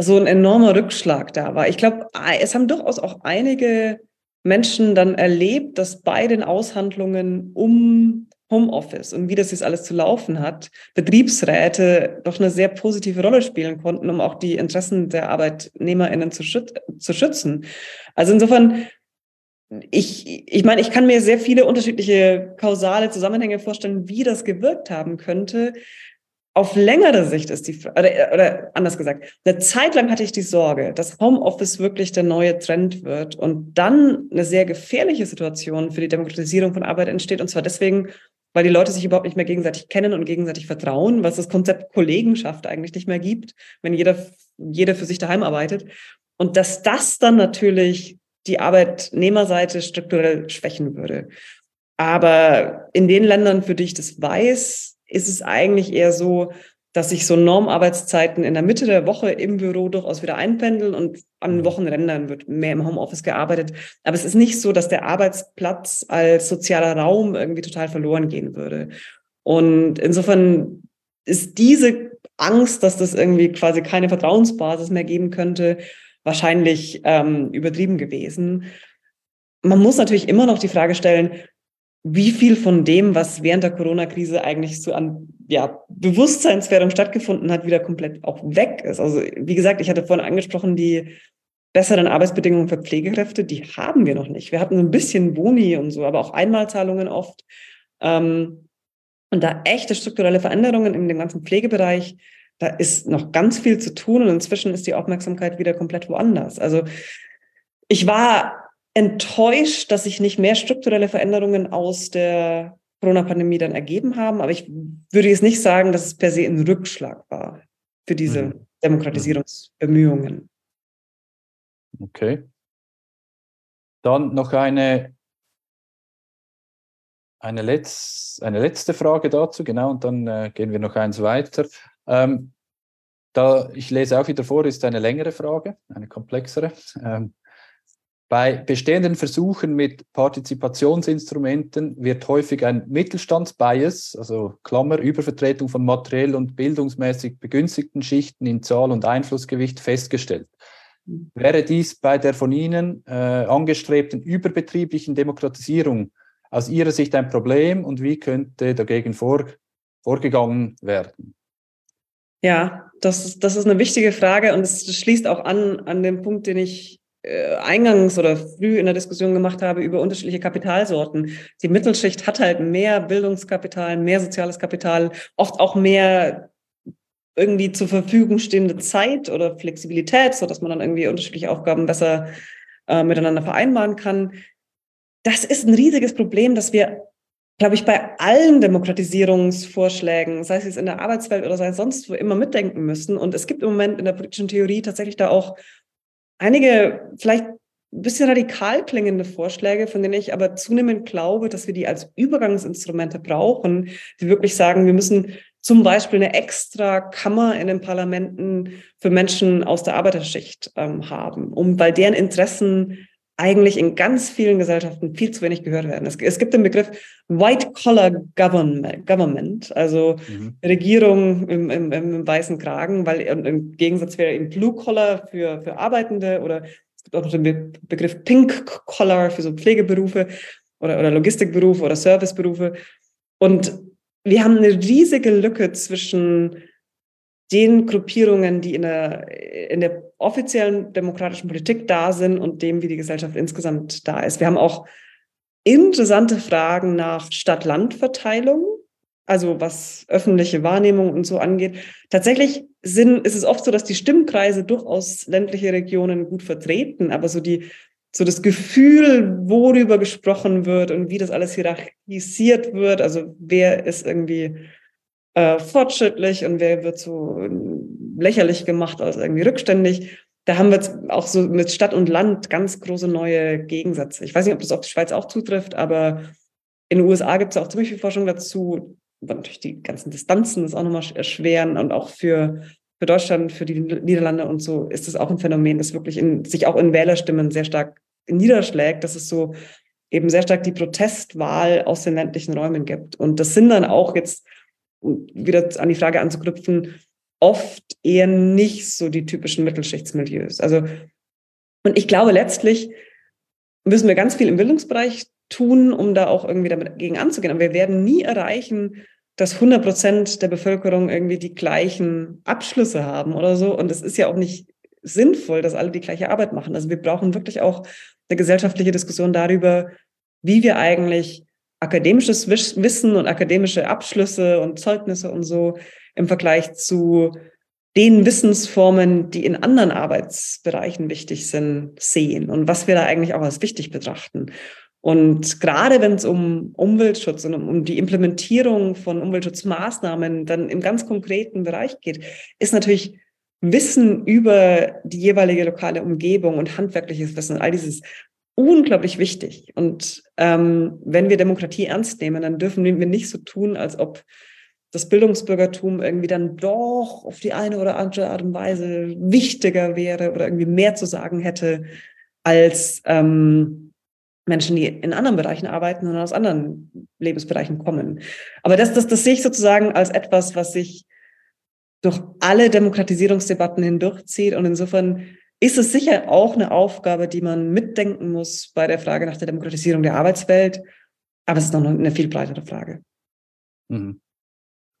so ein enormer Rückschlag da war. Ich glaube, es haben durchaus auch einige Menschen dann erlebt, dass bei den Aushandlungen um Homeoffice und wie das jetzt alles zu laufen hat, Betriebsräte doch eine sehr positive Rolle spielen konnten, um auch die Interessen der ArbeitnehmerInnen zu, schüt zu schützen. Also insofern, ich, ich meine, ich kann mir sehr viele unterschiedliche kausale Zusammenhänge vorstellen, wie das gewirkt haben könnte. Auf längere Sicht ist die, oder, oder anders gesagt, eine Zeit lang hatte ich die Sorge, dass Homeoffice wirklich der neue Trend wird und dann eine sehr gefährliche Situation für die Demokratisierung von Arbeit entsteht. Und zwar deswegen, weil die Leute sich überhaupt nicht mehr gegenseitig kennen und gegenseitig vertrauen, was das Konzept Kollegenschaft eigentlich nicht mehr gibt, wenn jeder, jeder für sich daheim arbeitet. Und dass das dann natürlich die Arbeitnehmerseite strukturell schwächen würde. Aber in den Ländern, für die ich das weiß, ist es eigentlich eher so, dass sich so Normarbeitszeiten in der Mitte der Woche im Büro durchaus wieder einpendeln und an mhm. Wochenrändern wird mehr im Homeoffice gearbeitet. Aber es ist nicht so, dass der Arbeitsplatz als sozialer Raum irgendwie total verloren gehen würde. Und insofern ist diese Angst, dass das irgendwie quasi keine Vertrauensbasis mehr geben könnte, wahrscheinlich ähm, übertrieben gewesen. Man muss natürlich immer noch die Frage stellen, wie viel von dem, was während der Corona-Krise eigentlich so an ja, Bewusstseinswerdung stattgefunden hat, wieder komplett auch weg ist. Also wie gesagt, ich hatte vorhin angesprochen, die besseren Arbeitsbedingungen für Pflegekräfte, die haben wir noch nicht. Wir hatten so ein bisschen Boni und so, aber auch Einmalzahlungen oft. Ähm, und da echte strukturelle Veränderungen in dem ganzen Pflegebereich, da ist noch ganz viel zu tun und inzwischen ist die Aufmerksamkeit wieder komplett woanders. Also ich war enttäuscht, dass sich nicht mehr strukturelle Veränderungen aus der Corona-Pandemie dann ergeben haben. Aber ich würde jetzt nicht sagen, dass es per se ein Rückschlag war für diese mhm. Demokratisierungsbemühungen. Okay. Dann noch eine, eine, Letz-, eine letzte Frage dazu, genau, und dann äh, gehen wir noch eins weiter. Ähm, da, ich lese auch wieder vor, ist eine längere Frage, eine komplexere. Ähm, bei bestehenden Versuchen mit Partizipationsinstrumenten wird häufig ein Mittelstandsbias, also Klammer, Übervertretung von materiell und bildungsmäßig begünstigten Schichten in Zahl und Einflussgewicht festgestellt. Wäre dies bei der von Ihnen äh, angestrebten überbetrieblichen Demokratisierung aus Ihrer Sicht ein Problem und wie könnte dagegen vor, vorgegangen werden? Ja, das, das ist eine wichtige Frage und es schließt auch an an den Punkt, den ich eingangs oder früh in der Diskussion gemacht habe über unterschiedliche Kapitalsorten. Die Mittelschicht hat halt mehr Bildungskapital, mehr soziales Kapital, oft auch mehr irgendwie zur Verfügung stehende Zeit oder Flexibilität, so dass man dann irgendwie unterschiedliche Aufgaben besser äh, miteinander vereinbaren kann. Das ist ein riesiges Problem, dass wir, glaube ich, bei allen Demokratisierungsvorschlägen, sei es in der Arbeitswelt oder sei es sonst wo, immer mitdenken müssen. Und es gibt im Moment in der politischen Theorie tatsächlich da auch einige vielleicht ein bisschen radikal klingende Vorschläge, von denen ich aber zunehmend glaube, dass wir die als Übergangsinstrumente brauchen, die wirklich sagen, wir müssen zum Beispiel eine extra Kammer in den Parlamenten für Menschen aus der Arbeiterschicht ähm, haben, um weil deren Interessen eigentlich in ganz vielen Gesellschaften viel zu wenig gehört werden. Es, es gibt den Begriff White Collar Government, Government also mhm. Regierung im, im, im, weißen Kragen, weil im Gegensatz wäre eben Blue Collar für, für Arbeitende oder es gibt auch noch den Be Begriff Pink Collar für so Pflegeberufe oder, oder Logistikberufe oder Serviceberufe. Und wir haben eine riesige Lücke zwischen den Gruppierungen, die in der, in der offiziellen demokratischen Politik da sind und dem, wie die Gesellschaft insgesamt da ist. Wir haben auch interessante Fragen nach Stadt-Land-Verteilung, also was öffentliche Wahrnehmung und so angeht. Tatsächlich sind, ist es oft so, dass die Stimmkreise durchaus ländliche Regionen gut vertreten, aber so die so das Gefühl, worüber gesprochen wird und wie das alles hierarchisiert wird. Also wer ist irgendwie äh, fortschrittlich und wer wird so lächerlich gemacht als irgendwie rückständig. Da haben wir jetzt auch so mit Stadt und Land ganz große neue Gegensätze. Ich weiß nicht, ob das auf die Schweiz auch zutrifft, aber in den USA gibt es auch ziemlich viel Forschung dazu. Und natürlich die ganzen Distanzen das auch nochmal erschweren und auch für für Deutschland, für die Niederlande und so ist es auch ein Phänomen, das wirklich in, sich auch in Wählerstimmen sehr stark niederschlägt, dass es so eben sehr stark die Protestwahl aus den ländlichen Räumen gibt. Und das sind dann auch jetzt, um wieder an die Frage anzuknüpfen, oft eher nicht so die typischen Mittelschichtsmilieus. Also, und ich glaube, letztlich müssen wir ganz viel im Bildungsbereich tun, um da auch irgendwie damit gegen anzugehen. Aber wir werden nie erreichen, dass 100 Prozent der Bevölkerung irgendwie die gleichen Abschlüsse haben oder so. Und es ist ja auch nicht sinnvoll, dass alle die gleiche Arbeit machen. Also wir brauchen wirklich auch eine gesellschaftliche Diskussion darüber, wie wir eigentlich akademisches Wissen und akademische Abschlüsse und Zeugnisse und so im Vergleich zu den Wissensformen, die in anderen Arbeitsbereichen wichtig sind, sehen und was wir da eigentlich auch als wichtig betrachten. Und gerade wenn es um Umweltschutz und um die Implementierung von Umweltschutzmaßnahmen dann im ganz konkreten Bereich geht, ist natürlich Wissen über die jeweilige lokale Umgebung und handwerkliches Wissen, all dieses unglaublich wichtig. Und ähm, wenn wir Demokratie ernst nehmen, dann dürfen wir nicht so tun, als ob das Bildungsbürgertum irgendwie dann doch auf die eine oder andere Art und Weise wichtiger wäre oder irgendwie mehr zu sagen hätte als ähm, Menschen, die in anderen Bereichen arbeiten und aus anderen Lebensbereichen kommen. Aber das, das, das sehe ich sozusagen als etwas, was sich durch alle Demokratisierungsdebatten hindurchzieht. Und insofern ist es sicher auch eine Aufgabe, die man mitdenken muss bei der Frage nach der Demokratisierung der Arbeitswelt. Aber es ist noch eine viel breitere Frage. Mhm.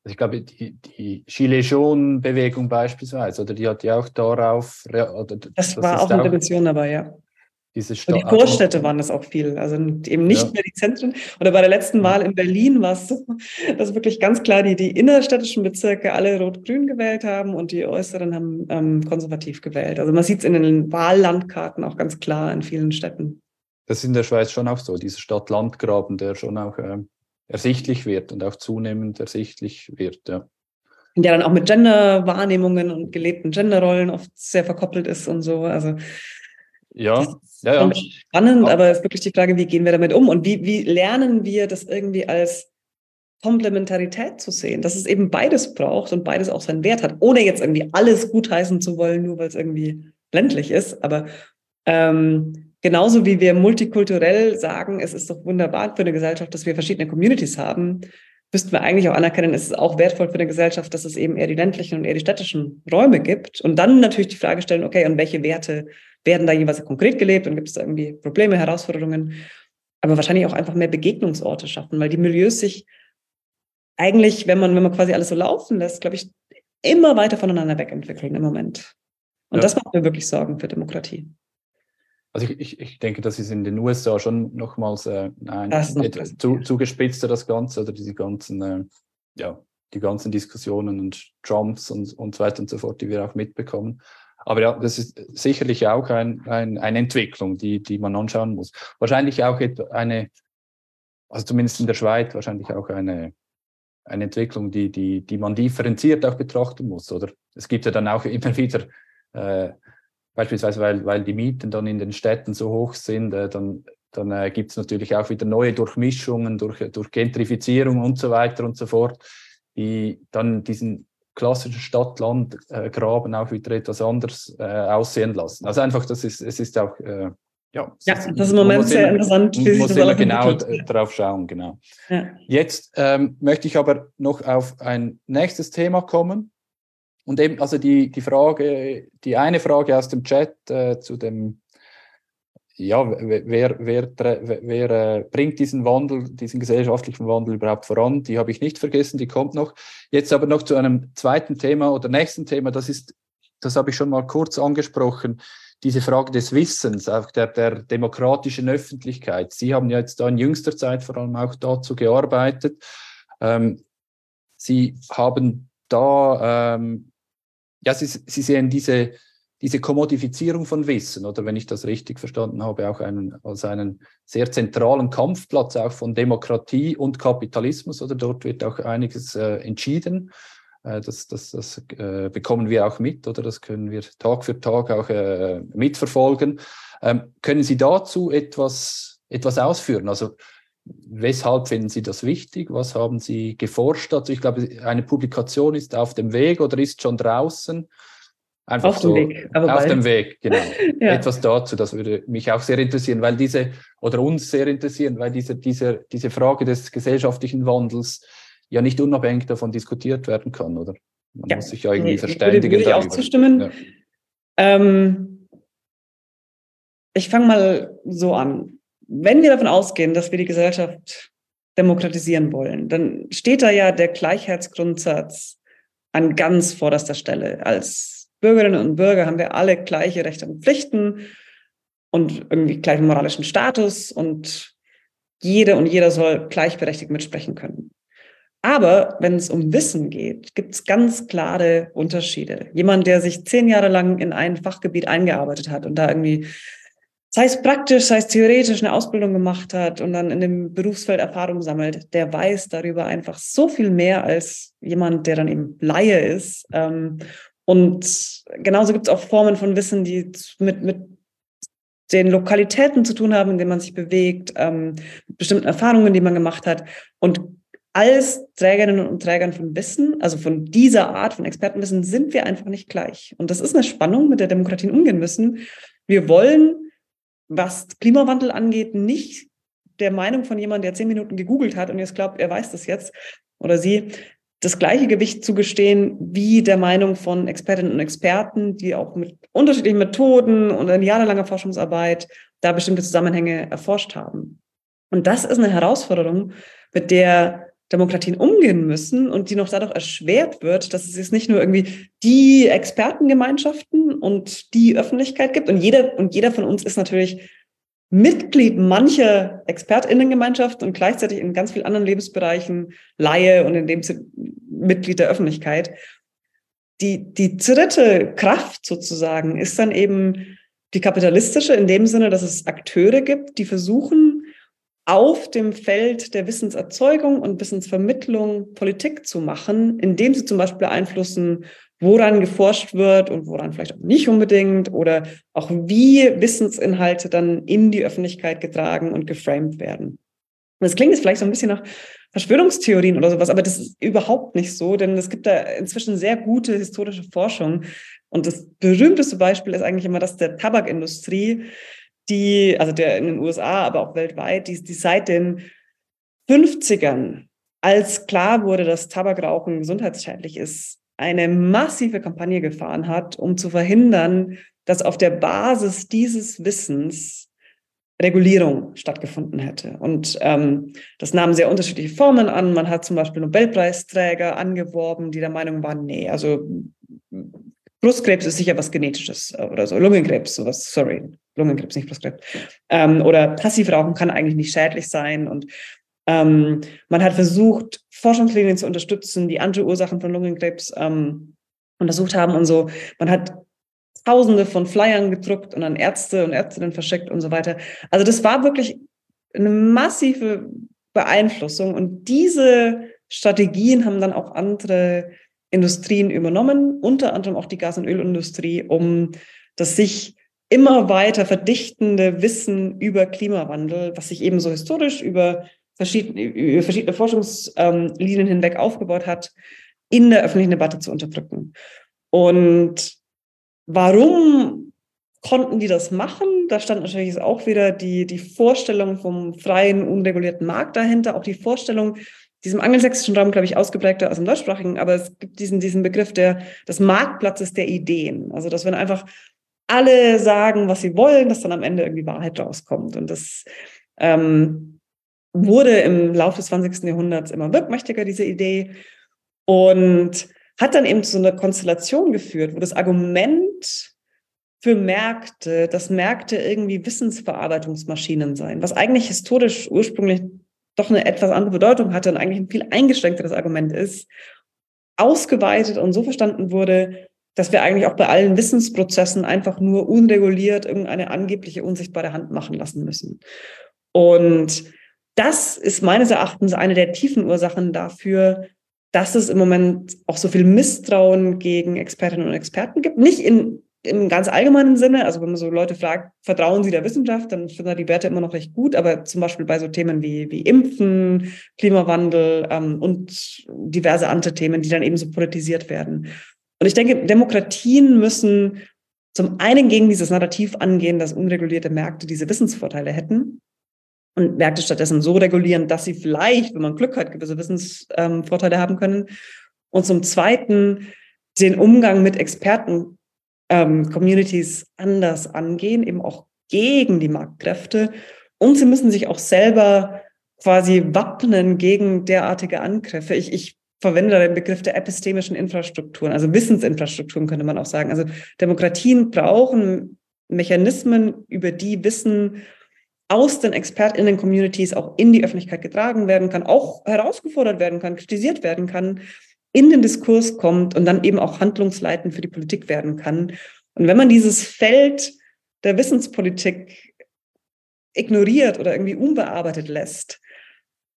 Also ich glaube, die, die Gilets Jaunes-Bewegung beispielsweise, oder die hat ja auch darauf. Oder das, das war auch eine Dimension dabei, ja diese Stadt. Die Großstädte waren das auch viel, also eben nicht ja. mehr die Zentren. Oder bei der letzten Wahl in Berlin war es so, dass wirklich ganz klar die, die innerstädtischen Bezirke alle rot-grün gewählt haben und die äußeren haben ähm, konservativ gewählt. Also man sieht es in den Wahllandkarten auch ganz klar in vielen Städten. Das ist in der Schweiz schon auch so, dieser Stadt-Land-Graben, der schon auch äh, ersichtlich wird und auch zunehmend ersichtlich wird. Ja. Und ja dann auch mit Gender-Wahrnehmungen und gelebten Genderrollen oft sehr verkoppelt ist und so. Also ja, ja, ja. Spannend, aber es ist wirklich die Frage, wie gehen wir damit um und wie, wie lernen wir das irgendwie als Komplementarität zu sehen, dass es eben beides braucht und beides auch seinen Wert hat, ohne jetzt irgendwie alles gutheißen zu wollen, nur weil es irgendwie ländlich ist. Aber ähm, genauso wie wir multikulturell sagen, es ist doch wunderbar für eine Gesellschaft, dass wir verschiedene Communities haben, müssten wir eigentlich auch anerkennen, es ist auch wertvoll für eine Gesellschaft, dass es eben eher die ländlichen und eher die städtischen Räume gibt. Und dann natürlich die Frage stellen, okay, und welche Werte werden da jeweils konkret gelebt und gibt es da irgendwie Probleme, Herausforderungen, aber wahrscheinlich auch einfach mehr Begegnungsorte schaffen, weil die Milieus sich eigentlich, wenn man, wenn man quasi alles so laufen lässt, glaube ich, immer weiter voneinander wegentwickeln im Moment. Und ja. das macht mir wirklich Sorgen für Demokratie. Also ich, ich, ich denke, das ist in den USA schon nochmals äh, ein, noch zu, zugespitzter, das Ganze, oder diese ganzen, äh, ja, die ganzen Diskussionen und Trumps und, und so weiter und so fort, die wir auch mitbekommen. Aber ja, das ist sicherlich auch ein, ein, eine Entwicklung, die, die man anschauen muss. Wahrscheinlich auch eine, also zumindest in der Schweiz, wahrscheinlich auch eine, eine Entwicklung, die, die, die man differenziert auch betrachten muss. Oder es gibt ja dann auch immer wieder, äh, beispielsweise weil, weil die Mieten dann in den Städten so hoch sind, äh, dann, dann äh, gibt es natürlich auch wieder neue Durchmischungen durch, durch Gentrifizierung und so weiter und so fort, die dann diesen klassischen Stadt-Land-Graben auch wieder etwas anders äh, aussehen lassen. Also einfach, das ist, es ist auch, äh, ja, ja, das ist im Moment sehr immer, interessant. Wie muss immer genau entwickelt. drauf schauen, genau. Ja. Jetzt ähm, möchte ich aber noch auf ein nächstes Thema kommen. Und eben, also die, die Frage, die eine Frage aus dem Chat äh, zu dem ja, wer, wer, wer, äh, bringt diesen Wandel, diesen gesellschaftlichen Wandel überhaupt voran? Die habe ich nicht vergessen, die kommt noch. Jetzt aber noch zu einem zweiten Thema oder nächsten Thema, das ist, das habe ich schon mal kurz angesprochen, diese Frage des Wissens, auch der, der demokratischen Öffentlichkeit. Sie haben ja jetzt da in jüngster Zeit vor allem auch dazu gearbeitet. Ähm, Sie haben da, ähm, ja, Sie, Sie sehen diese, diese Kommodifizierung von Wissen, oder wenn ich das richtig verstanden habe, auch einen, als einen sehr zentralen Kampfplatz auch von Demokratie und Kapitalismus, oder dort wird auch einiges äh, entschieden. Äh, das das, das äh, bekommen wir auch mit, oder das können wir Tag für Tag auch äh, mitverfolgen. Ähm, können Sie dazu etwas, etwas ausführen? Also Weshalb finden Sie das wichtig? Was haben Sie geforscht dazu? Ich glaube, eine Publikation ist auf dem Weg oder ist schon draußen. Einfach auf so, dem Weg. Aber auf dem Weg, genau. ja. Etwas dazu, das würde mich auch sehr interessieren, weil diese, oder uns sehr interessieren, weil diese, diese, diese Frage des gesellschaftlichen Wandels ja nicht unabhängig davon diskutiert werden kann, oder? Man ja. muss sich ja irgendwie nee, verständigen. Würde, würde ich auch zustimmen. Ja. Ähm, ich fange mal so an. Wenn wir davon ausgehen, dass wir die Gesellschaft demokratisieren wollen, dann steht da ja der Gleichheitsgrundsatz an ganz vorderster Stelle als Bürgerinnen und Bürger haben wir alle gleiche Rechte und Pflichten und irgendwie gleichen moralischen Status und jede und jeder soll gleichberechtigt mitsprechen können. Aber wenn es um Wissen geht, gibt es ganz klare Unterschiede. Jemand, der sich zehn Jahre lang in ein Fachgebiet eingearbeitet hat und da irgendwie, sei es praktisch, sei es theoretisch eine Ausbildung gemacht hat und dann in dem Berufsfeld Erfahrung sammelt, der weiß darüber einfach so viel mehr als jemand, der dann eben Laie ist ähm, und genauso gibt es auch Formen von Wissen, die mit, mit den Lokalitäten zu tun haben, in denen man sich bewegt, ähm, mit bestimmten Erfahrungen, die man gemacht hat. Und als Trägerinnen und Trägern von Wissen, also von dieser Art von Expertenwissen, sind wir einfach nicht gleich. Und das ist eine Spannung, mit der Demokratien umgehen müssen. Wir wollen, was Klimawandel angeht, nicht der Meinung von jemandem, der zehn Minuten gegoogelt hat und jetzt glaubt, er weiß das jetzt oder sie, das gleiche Gewicht zugestehen wie der Meinung von Expertinnen und Experten, die auch mit unterschiedlichen Methoden und in jahrelanger Forschungsarbeit da bestimmte Zusammenhänge erforscht haben. Und das ist eine Herausforderung, mit der Demokratien umgehen müssen und die noch dadurch erschwert wird, dass es jetzt nicht nur irgendwie die Expertengemeinschaften und die Öffentlichkeit gibt und jeder und jeder von uns ist natürlich Mitglied mancher ExpertInnengemeinschaften und gleichzeitig in ganz vielen anderen Lebensbereichen Laie und in dem Sinne Mitglied der Öffentlichkeit. Die, die dritte Kraft sozusagen ist dann eben die kapitalistische in dem Sinne, dass es Akteure gibt, die versuchen, auf dem Feld der Wissenserzeugung und Wissensvermittlung Politik zu machen, indem sie zum Beispiel beeinflussen, woran geforscht wird und woran vielleicht auch nicht unbedingt oder auch wie Wissensinhalte dann in die Öffentlichkeit getragen und geframed werden. Das klingt jetzt vielleicht so ein bisschen nach Verschwörungstheorien oder sowas, aber das ist überhaupt nicht so, denn es gibt da inzwischen sehr gute historische Forschung. Und das berühmteste Beispiel ist eigentlich immer das der Tabakindustrie, die, also der in den USA, aber auch weltweit, die, die seit den 50ern, als klar wurde, dass Tabakrauchen gesundheitsschädlich ist, eine massive Kampagne gefahren hat, um zu verhindern, dass auf der Basis dieses Wissens Regulierung stattgefunden hätte. Und ähm, das nahm sehr unterschiedliche Formen an. Man hat zum Beispiel Nobelpreisträger angeworben, die der Meinung waren, nee, also Brustkrebs ist sicher was Genetisches äh, oder so, Lungenkrebs, sowas, sorry, Lungenkrebs, nicht Brustkrebs. Ähm, oder Passivrauchen kann eigentlich nicht schädlich sein. Und Ähm, man hat versucht, Forschungslinien zu unterstützen, die andere Ursachen von Lungenkrebs ähm, untersucht haben und so. Man hat Tausende von Flyern gedruckt und an Ärzte und Ärztinnen verschickt und so weiter. Also das war wirklich eine massive Beeinflussung und diese Strategien haben dann auch andere Industrien übernommen, unter anderem auch die Gas- und Ölindustrie, um das sich immer weiter verdichtende Wissen über Klimawandel, was sich eben so historisch über verschiedene, über verschiedene Forschungslinien hinweg aufgebaut hat, in der öffentlichen Debatte zu unterdrücken. Und warum konnten die das machen? Da stand natürlich auch wieder die, die Vorstellung vom freien, unregulierten Markt dahinter, auch die Vorstellung, diesem angelsächsischen Raum, glaube ich, ausgeprägter als im deutschsprachigen, aber es gibt diesen, diesen Begriff der, des Marktplatzes der Ideen. Also, dass wenn einfach alle sagen, was sie wollen, dass dann am Ende irgendwie Wahrheit rauskommt. Und das ähm, wurde im Laufe des 20. Jahrhunderts immer wirkmächtiger, diese Idee. Und hat dann eben zu einer Konstellation geführt, wo das Argument für Märkte, dass Märkte irgendwie Wissensverarbeitungsmaschinen seien, was eigentlich historisch ursprünglich doch eine etwas andere Bedeutung hatte und eigentlich ein viel eingeschränkteres Argument ist, ausgeweitet und so verstanden wurde, dass wir eigentlich auch bei allen Wissensprozessen einfach nur unreguliert irgendeine angebliche unsichtbare Hand machen lassen müssen. Und das ist meines Erachtens eine der tiefen Ursachen dafür, dass es im Moment auch so viel Misstrauen gegen Expertinnen und Experten gibt. Nicht in, im ganz allgemeinen Sinne, also wenn man so Leute fragt, vertrauen sie der Wissenschaft, dann finden die Werte immer noch recht gut, aber zum Beispiel bei so Themen wie, wie Impfen, Klimawandel ähm, und diverse andere Themen, die dann eben so politisiert werden. Und ich denke, Demokratien müssen zum einen gegen dieses Narrativ angehen, dass unregulierte Märkte diese Wissensvorteile hätten und Märkte stattdessen so regulieren, dass sie vielleicht, wenn man Glück hat, gewisse Wissensvorteile ähm, haben können. Und zum Zweiten den Umgang mit Experten ähm, Communities anders angehen, eben auch gegen die Marktkräfte. Und sie müssen sich auch selber quasi wappnen gegen derartige Angriffe. Ich, ich verwende den Begriff der epistemischen Infrastrukturen, also Wissensinfrastrukturen könnte man auch sagen. Also Demokratien brauchen Mechanismen, über die Wissen aus den ExpertInnen-Communities auch in die Öffentlichkeit getragen werden kann, auch herausgefordert werden kann, kritisiert werden kann, in den Diskurs kommt und dann eben auch handlungsleitend für die Politik werden kann. Und wenn man dieses Feld der Wissenspolitik ignoriert oder irgendwie unbearbeitet lässt,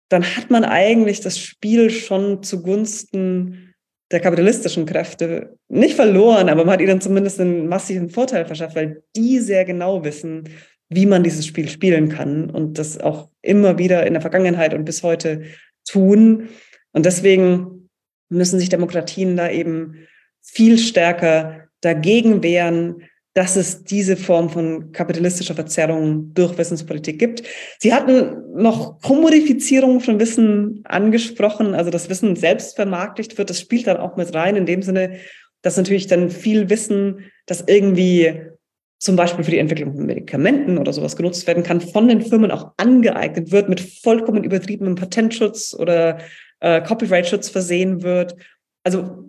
dann hat man eigentlich das Spiel schon zugunsten der kapitalistischen Kräfte nicht verloren, aber man hat ihnen zumindest einen massiven Vorteil verschafft, weil die sehr genau wissen, wie man dieses Spiel spielen kann und das auch immer wieder in der Vergangenheit und bis heute tun. Und deswegen müssen sich Demokratien da eben viel stärker dagegen wehren, dass es diese Form von kapitalistischer Verzerrung durch Wissenspolitik gibt. Sie hatten noch Kommodifizierung von Wissen angesprochen, also das Wissen selbst vermarktigt wird. Das spielt dann auch mit rein in dem Sinne, dass natürlich dann viel Wissen, das irgendwie zum Beispiel für die Entwicklung von Medikamenten oder sowas genutzt werden kann, von den Firmen auch angeeignet wird, mit vollkommen übertriebenem Patentschutz oder äh, Copyright-Schutz versehen wird. Also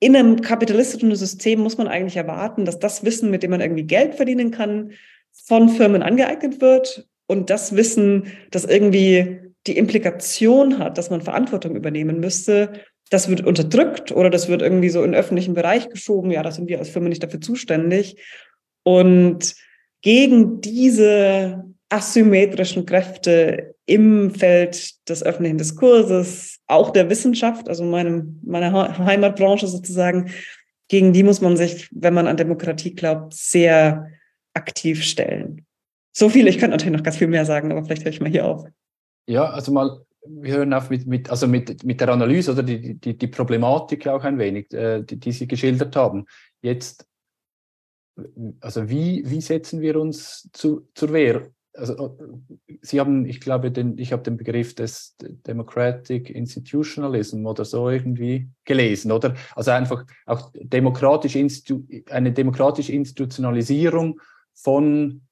in einem kapitalistischen System muss man eigentlich erwarten, dass das Wissen, mit dem man irgendwie Geld verdienen kann, von Firmen angeeignet wird und das Wissen, das irgendwie die Implikation hat, dass man Verantwortung übernehmen müsste, das wird unterdrückt oder das wird irgendwie so in den öffentlichen Bereich geschoben. Ja, da sind wir als Firma nicht dafür zuständig. Und gegen diese asymmetrischen Kräfte im Feld des öffentlichen Diskurses, auch der Wissenschaft, also meine, meine Heimatbranche sozusagen, gegen die muss man sich, wenn man an Demokratie glaubt, sehr aktiv stellen. So viel, ich könnte natürlich noch ganz viel mehr sagen, aber vielleicht höre ich mal hier auf. Ja, also mal, wir hören auf mit, mit, also mit, mit der Analyse oder die, die, die Problematik auch ein wenig, äh, die, die Sie geschildert haben. Jetzt also wie, wie setzen wir uns zu, zur Wehr? Also, Sie haben, ich glaube, den, ich habe den Begriff des Democratic Institutionalism oder so irgendwie gelesen, oder? Also einfach auch demokratisch eine demokratische Institutionalisierung von,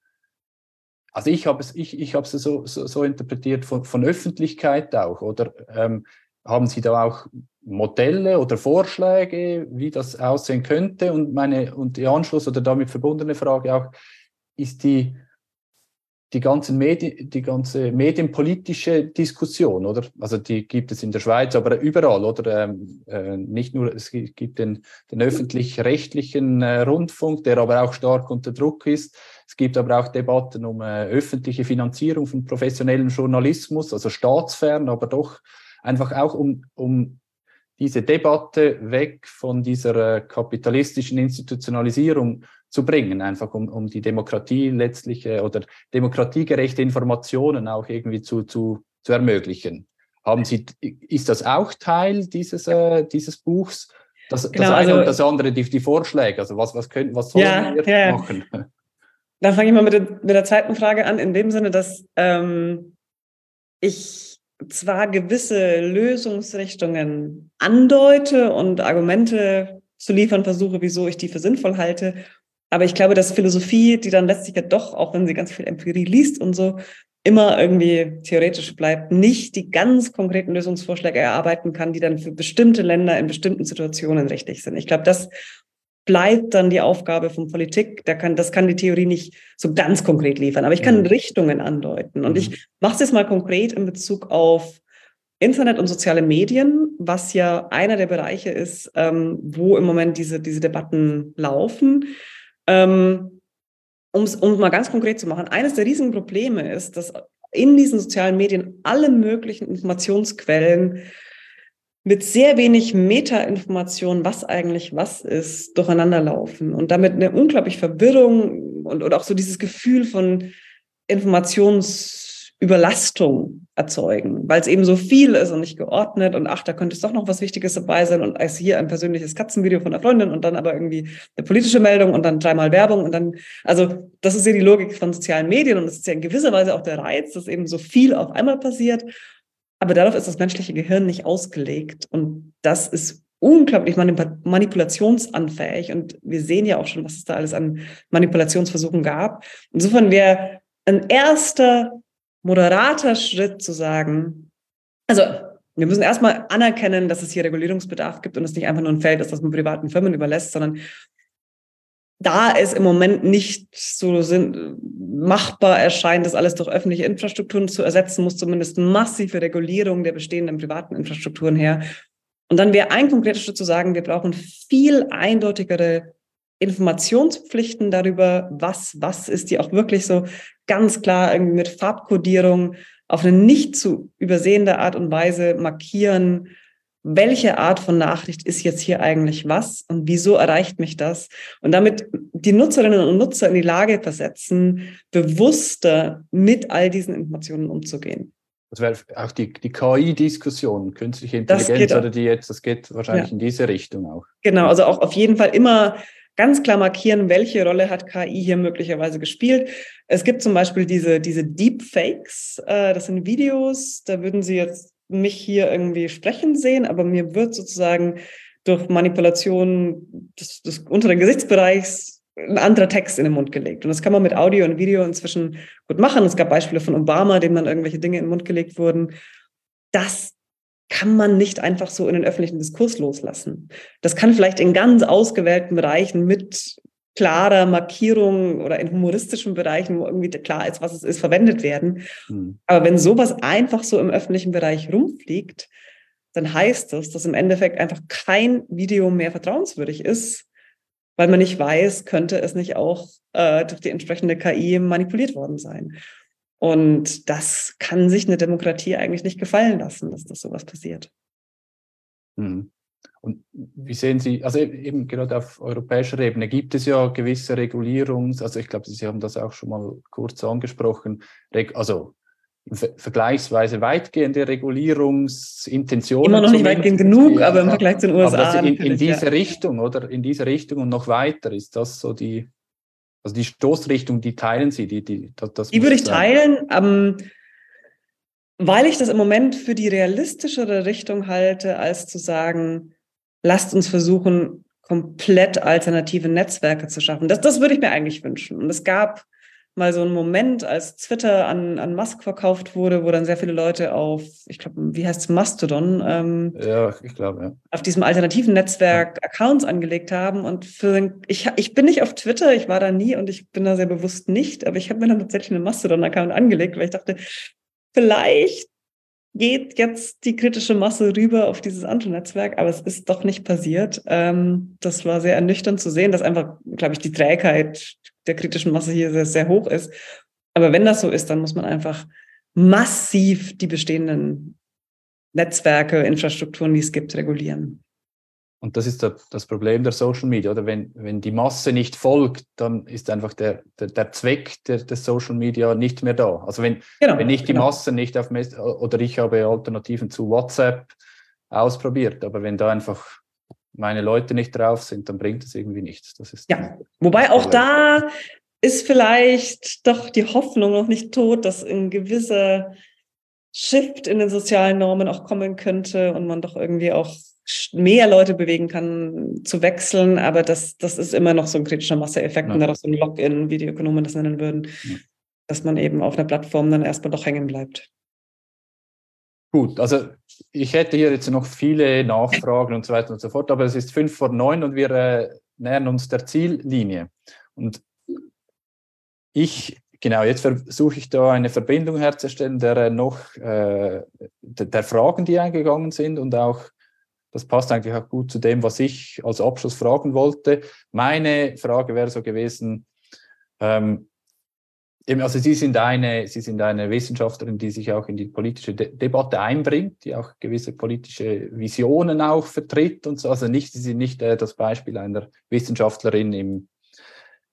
also ich habe es, ich, ich habe es so, so, so interpretiert, von, von Öffentlichkeit auch, oder ähm, haben Sie da auch Modelle oder Vorschläge, wie das aussehen könnte? Und meine und die Anschluss oder damit verbundene Frage auch, ist die die, ganzen Medi die ganze medienpolitische Diskussion, oder? Also die gibt es in der Schweiz, aber überall, oder? Ähm, äh, nicht nur, es gibt den, den öffentlich-rechtlichen äh, Rundfunk, der aber auch stark unter Druck ist. Es gibt aber auch Debatten um äh, öffentliche Finanzierung von professionellem Journalismus, also staatsfern, aber doch einfach auch um, um diese Debatte weg von dieser äh, kapitalistischen Institutionalisierung zu bringen, einfach um, um die Demokratie letztlich äh, oder demokratiegerechte Informationen auch irgendwie zu, zu, zu ermöglichen. Haben Sie, ist das auch Teil dieses, äh, dieses Buchs? Das, genau, das eine also, und das andere, die, die Vorschläge, also was, was, können, was sollen ja, wir ja. machen? Dann fange ich mal mit, der, mit der zweiten Frage an, in dem Sinne, dass ähm, ich zwar gewisse Lösungsrichtungen andeute und Argumente zu liefern versuche, wieso ich die für sinnvoll halte, aber ich glaube, dass Philosophie, die dann letztlich ja doch, auch wenn sie ganz viel Empirie liest und so, immer irgendwie theoretisch bleibt, nicht die ganz konkreten Lösungsvorschläge erarbeiten kann, die dann für bestimmte Länder in bestimmten Situationen richtig sind. Ich glaube, das bleibt dann die Aufgabe von Politik. Da kann, das kann die Theorie nicht so ganz konkret liefern, aber ich kann mhm. Richtungen andeuten. Und ich mhm. mache es jetzt mal konkret in Bezug auf Internet und soziale Medien, was ja einer der Bereiche ist, ähm, wo im Moment diese, diese Debatten laufen. Ähm, um es mal ganz konkret zu machen, eines der riesigen Probleme ist, dass in diesen sozialen Medien alle möglichen Informationsquellen mit sehr wenig Metainformation, was eigentlich was ist, durcheinander laufen und damit eine unglaubliche Verwirrung und, und auch so dieses Gefühl von Informations Überlastung erzeugen, weil es eben so viel ist und nicht geordnet und ach, da könnte es doch noch was Wichtiges dabei sein und als hier ein persönliches Katzenvideo von einer Freundin und dann aber irgendwie eine politische Meldung und dann dreimal Werbung und dann, also das ist ja die Logik von sozialen Medien und das ist ja in gewisser Weise auch der Reiz, dass eben so viel auf einmal passiert, aber darauf ist das menschliche Gehirn nicht ausgelegt und das ist unglaublich manipulationsanfähig und wir sehen ja auch schon, was es da alles an Manipulationsversuchen gab. Insofern wäre ein erster moderater Schritt zu sagen, also wir müssen erstmal anerkennen, dass es hier Regulierungsbedarf gibt und es nicht einfach nur ein Feld ist, das man privaten Firmen überlässt, sondern da es im Moment nicht so sind, machbar erscheint, das alles durch öffentliche Infrastrukturen zu ersetzen, muss zumindest massive Regulierung der bestehenden privaten Infrastrukturen her. Und dann wäre ein konkreter Schritt zu sagen, wir brauchen viel eindeutigere Informationspflichten darüber, was was ist, die auch wirklich so ganz klar irgendwie mit Farbkodierung auf eine nicht zu übersehende Art und Weise markieren, welche Art von Nachricht ist jetzt hier eigentlich was und wieso erreicht mich das? Und damit die Nutzerinnen und Nutzer in die Lage versetzen, bewusster mit all diesen Informationen umzugehen. Das wäre auch die, die KI-Diskussion, künstliche Intelligenz oder die jetzt, das geht wahrscheinlich ja. in diese Richtung auch. Genau, also auch auf jeden Fall immer ganz klar markieren, welche Rolle hat KI hier möglicherweise gespielt. Es gibt zum Beispiel diese, diese Deepfakes, äh, das sind Videos, da würden Sie jetzt mich hier irgendwie sprechen sehen, aber mir wird sozusagen durch Manipulation des, des unteren Gesichtsbereichs ein anderer Text in den Mund gelegt. Und das kann man mit Audio und Video inzwischen gut machen. Es gab Beispiele von Obama, dem dann irgendwelche Dinge in den Mund gelegt wurden. Das kann man nicht einfach so in den öffentlichen Diskurs loslassen. Das kann vielleicht in ganz ausgewählten Bereichen mit klarer Markierung oder in humoristischen Bereichen, wo irgendwie klar ist, was es ist, verwendet werden. Mhm. Aber wenn sowas einfach so im öffentlichen Bereich rumfliegt, dann heißt das, dass im Endeffekt einfach kein Video mehr vertrauenswürdig ist, weil man nicht weiß, könnte es nicht auch äh, durch die entsprechende KI manipuliert worden sein. Und das kann sich eine Demokratie eigentlich nicht gefallen lassen, dass das sowas passiert. Hm. Und wie sehen Sie, also eben gerade auf europäischer Ebene gibt es ja gewisse Regulierungs, also ich glaube, Sie haben das auch schon mal kurz angesprochen, also vergleichsweise weitgehende Regulierungsintentionen. Immer noch nicht weitgehend genug, aber im Vergleich zu den USA. in, in diese ja. Richtung, oder? In diese Richtung und noch weiter ist das so die, also die Stoßrichtung, die teilen Sie, die, die, das, das die würde ich teilen, ähm, weil ich das im Moment für die realistischere Richtung halte, als zu sagen, lasst uns versuchen, komplett alternative Netzwerke zu schaffen. Das, das würde ich mir eigentlich wünschen. Und es gab mal so ein Moment, als Twitter an, an Musk verkauft wurde, wo dann sehr viele Leute auf, ich glaube, wie heißt es, Mastodon, ähm, ja, ich glaube, ja. auf diesem alternativen Netzwerk ja. Accounts angelegt haben. Und für, ich, ich bin nicht auf Twitter, ich war da nie und ich bin da sehr bewusst nicht, aber ich habe mir dann tatsächlich einen Mastodon-Account angelegt, weil ich dachte, vielleicht geht jetzt die kritische Masse rüber auf dieses andere Netzwerk, aber es ist doch nicht passiert. Ähm, das war sehr ernüchternd zu sehen, dass einfach, glaube ich, die Trägheit der kritischen Masse hier sehr, sehr hoch ist. Aber wenn das so ist, dann muss man einfach massiv die bestehenden Netzwerke, Infrastrukturen, die es gibt, regulieren. Und das ist das Problem der Social Media, oder? Wenn, wenn die Masse nicht folgt, dann ist einfach der, der, der Zweck der, der Social Media nicht mehr da. Also wenn, genau, wenn ich die genau. Masse nicht auf oder ich habe Alternativen zu WhatsApp ausprobiert, aber wenn da einfach meine Leute nicht drauf sind, dann bringt es irgendwie nichts. Das ist ja, wobei auch da ist vielleicht doch die Hoffnung noch nicht tot, dass ein gewisser Shift in den sozialen Normen auch kommen könnte und man doch irgendwie auch mehr Leute bewegen kann, zu wechseln. Aber das, das ist immer noch so ein kritischer Masseeffekt ja. und daraus so ein Login, wie die Ökonomen das nennen würden, ja. dass man eben auf einer Plattform dann erstmal doch hängen bleibt. Gut, also ich hätte hier jetzt noch viele Nachfragen und so weiter und so fort, aber es ist fünf vor neun und wir äh, nähern uns der Ziellinie. Und ich, genau, jetzt versuche ich da eine Verbindung herzustellen der äh, noch äh, der, der Fragen, die eingegangen sind und auch das passt eigentlich auch gut zu dem, was ich als Abschluss fragen wollte. Meine Frage wäre so gewesen, ähm, also Sie sind, eine, Sie sind eine Wissenschaftlerin, die sich auch in die politische De Debatte einbringt, die auch gewisse politische Visionen auch vertritt und so. Also nicht, Sie sind nicht äh, das Beispiel einer Wissenschaftlerin im,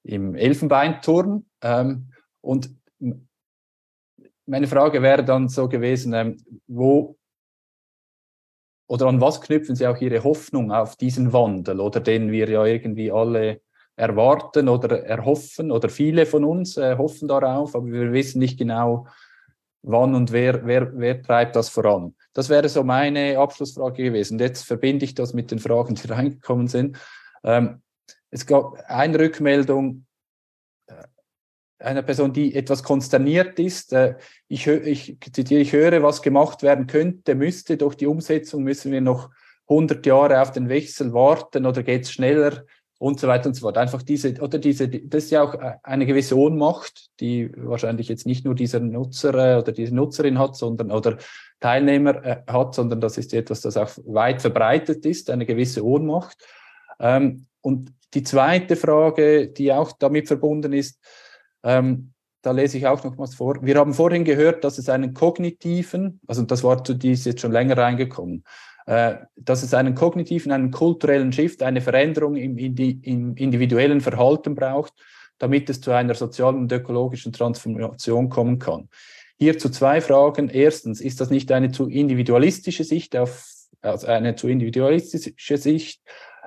im Elfenbeinturm. Ähm, und meine Frage wäre dann so gewesen, ähm, wo oder an was knüpfen Sie auch Ihre Hoffnung auf diesen Wandel oder den wir ja irgendwie alle erwarten oder erhoffen oder viele von uns äh, hoffen darauf, aber wir wissen nicht genau, wann und wer, wer, wer treibt das voran. Das wäre so meine Abschlussfrage gewesen. Und jetzt verbinde ich das mit den Fragen, die reingekommen sind. Ähm, es gab eine Rückmeldung, einer Person, die etwas konsterniert ist. Äh, ich, ich zitiere, ich höre, was gemacht werden könnte, müsste. Durch die Umsetzung müssen wir noch 100 Jahre auf den Wechsel warten oder geht es schneller und so weiter und so fort. Einfach diese, oder diese, das ist ja auch eine gewisse Ohnmacht, die wahrscheinlich jetzt nicht nur dieser Nutzer äh, oder diese Nutzerin hat, sondern oder Teilnehmer äh, hat, sondern das ist etwas, das auch weit verbreitet ist, eine gewisse Ohnmacht. Ähm, und die zweite Frage, die auch damit verbunden ist, ähm, da lese ich auch noch was vor. Wir haben vorhin gehört, dass es einen kognitiven, also das Wort zu die ist jetzt schon länger reingekommen, äh, dass es einen kognitiven, einen kulturellen Shift, eine Veränderung im, im individuellen Verhalten braucht, damit es zu einer sozialen und ökologischen Transformation kommen kann. Hierzu zwei Fragen. Erstens, ist das nicht eine zu individualistische Sicht auf, also eine zu individualistische Sicht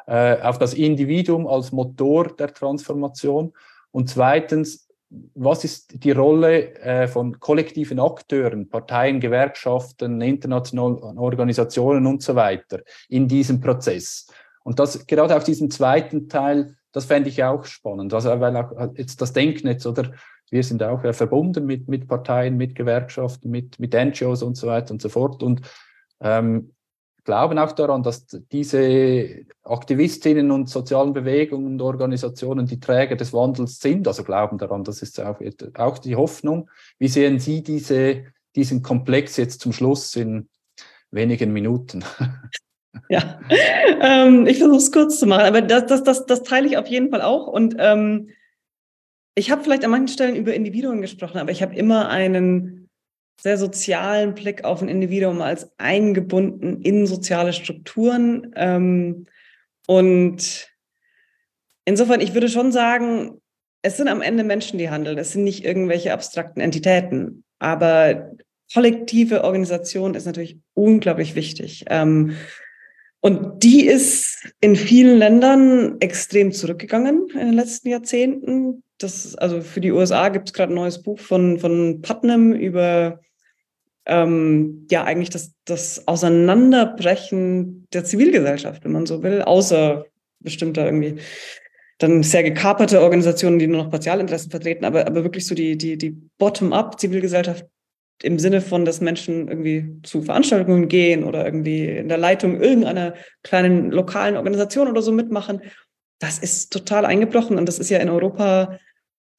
äh, auf das Individuum als Motor der Transformation? Und zweitens, was ist die Rolle äh, von kollektiven Akteuren, Parteien, Gewerkschaften, internationalen Organisationen und so weiter in diesem Prozess? Und das gerade auch diesen zweiten Teil, das fände ich auch spannend. Also weil auch jetzt das Denknetz oder wir sind auch äh, verbunden mit, mit Parteien, mit Gewerkschaften, mit, mit NGOs und so weiter und so fort. Und ähm, glauben auch daran, dass diese Aktivistinnen und sozialen Bewegungen und Organisationen die Träger des Wandels sind, also glauben daran, das ist auch, auch die Hoffnung. Wie sehen Sie diese, diesen Komplex jetzt zum Schluss in wenigen Minuten? Ja, ähm, ich versuche es kurz zu machen, aber das, das, das, das teile ich auf jeden Fall auch. Und ähm, ich habe vielleicht an manchen Stellen über Individuen gesprochen, aber ich habe immer einen sehr sozialen Blick auf ein Individuum als eingebunden in soziale Strukturen. Ähm, und insofern, ich würde schon sagen, es sind am Ende Menschen, die handeln. Es sind nicht irgendwelche abstrakten Entitäten. Aber kollektive Organisation ist natürlich unglaublich wichtig. Ähm, und die ist in vielen Ländern extrem zurückgegangen in den letzten Jahrzehnten. Das, also für die USA gibt es gerade ein neues Buch von, von Putnam über ähm, ja eigentlich das, das Auseinanderbrechen der Zivilgesellschaft, wenn man so will, außer bestimmter irgendwie dann sehr gekaperte Organisationen, die nur noch Partialinteressen vertreten, aber, aber wirklich so die, die, die Bottom-up-Zivilgesellschaft im Sinne von, dass Menschen irgendwie zu Veranstaltungen gehen oder irgendwie in der Leitung irgendeiner kleinen lokalen Organisation oder so mitmachen, das ist total eingebrochen und das ist ja in Europa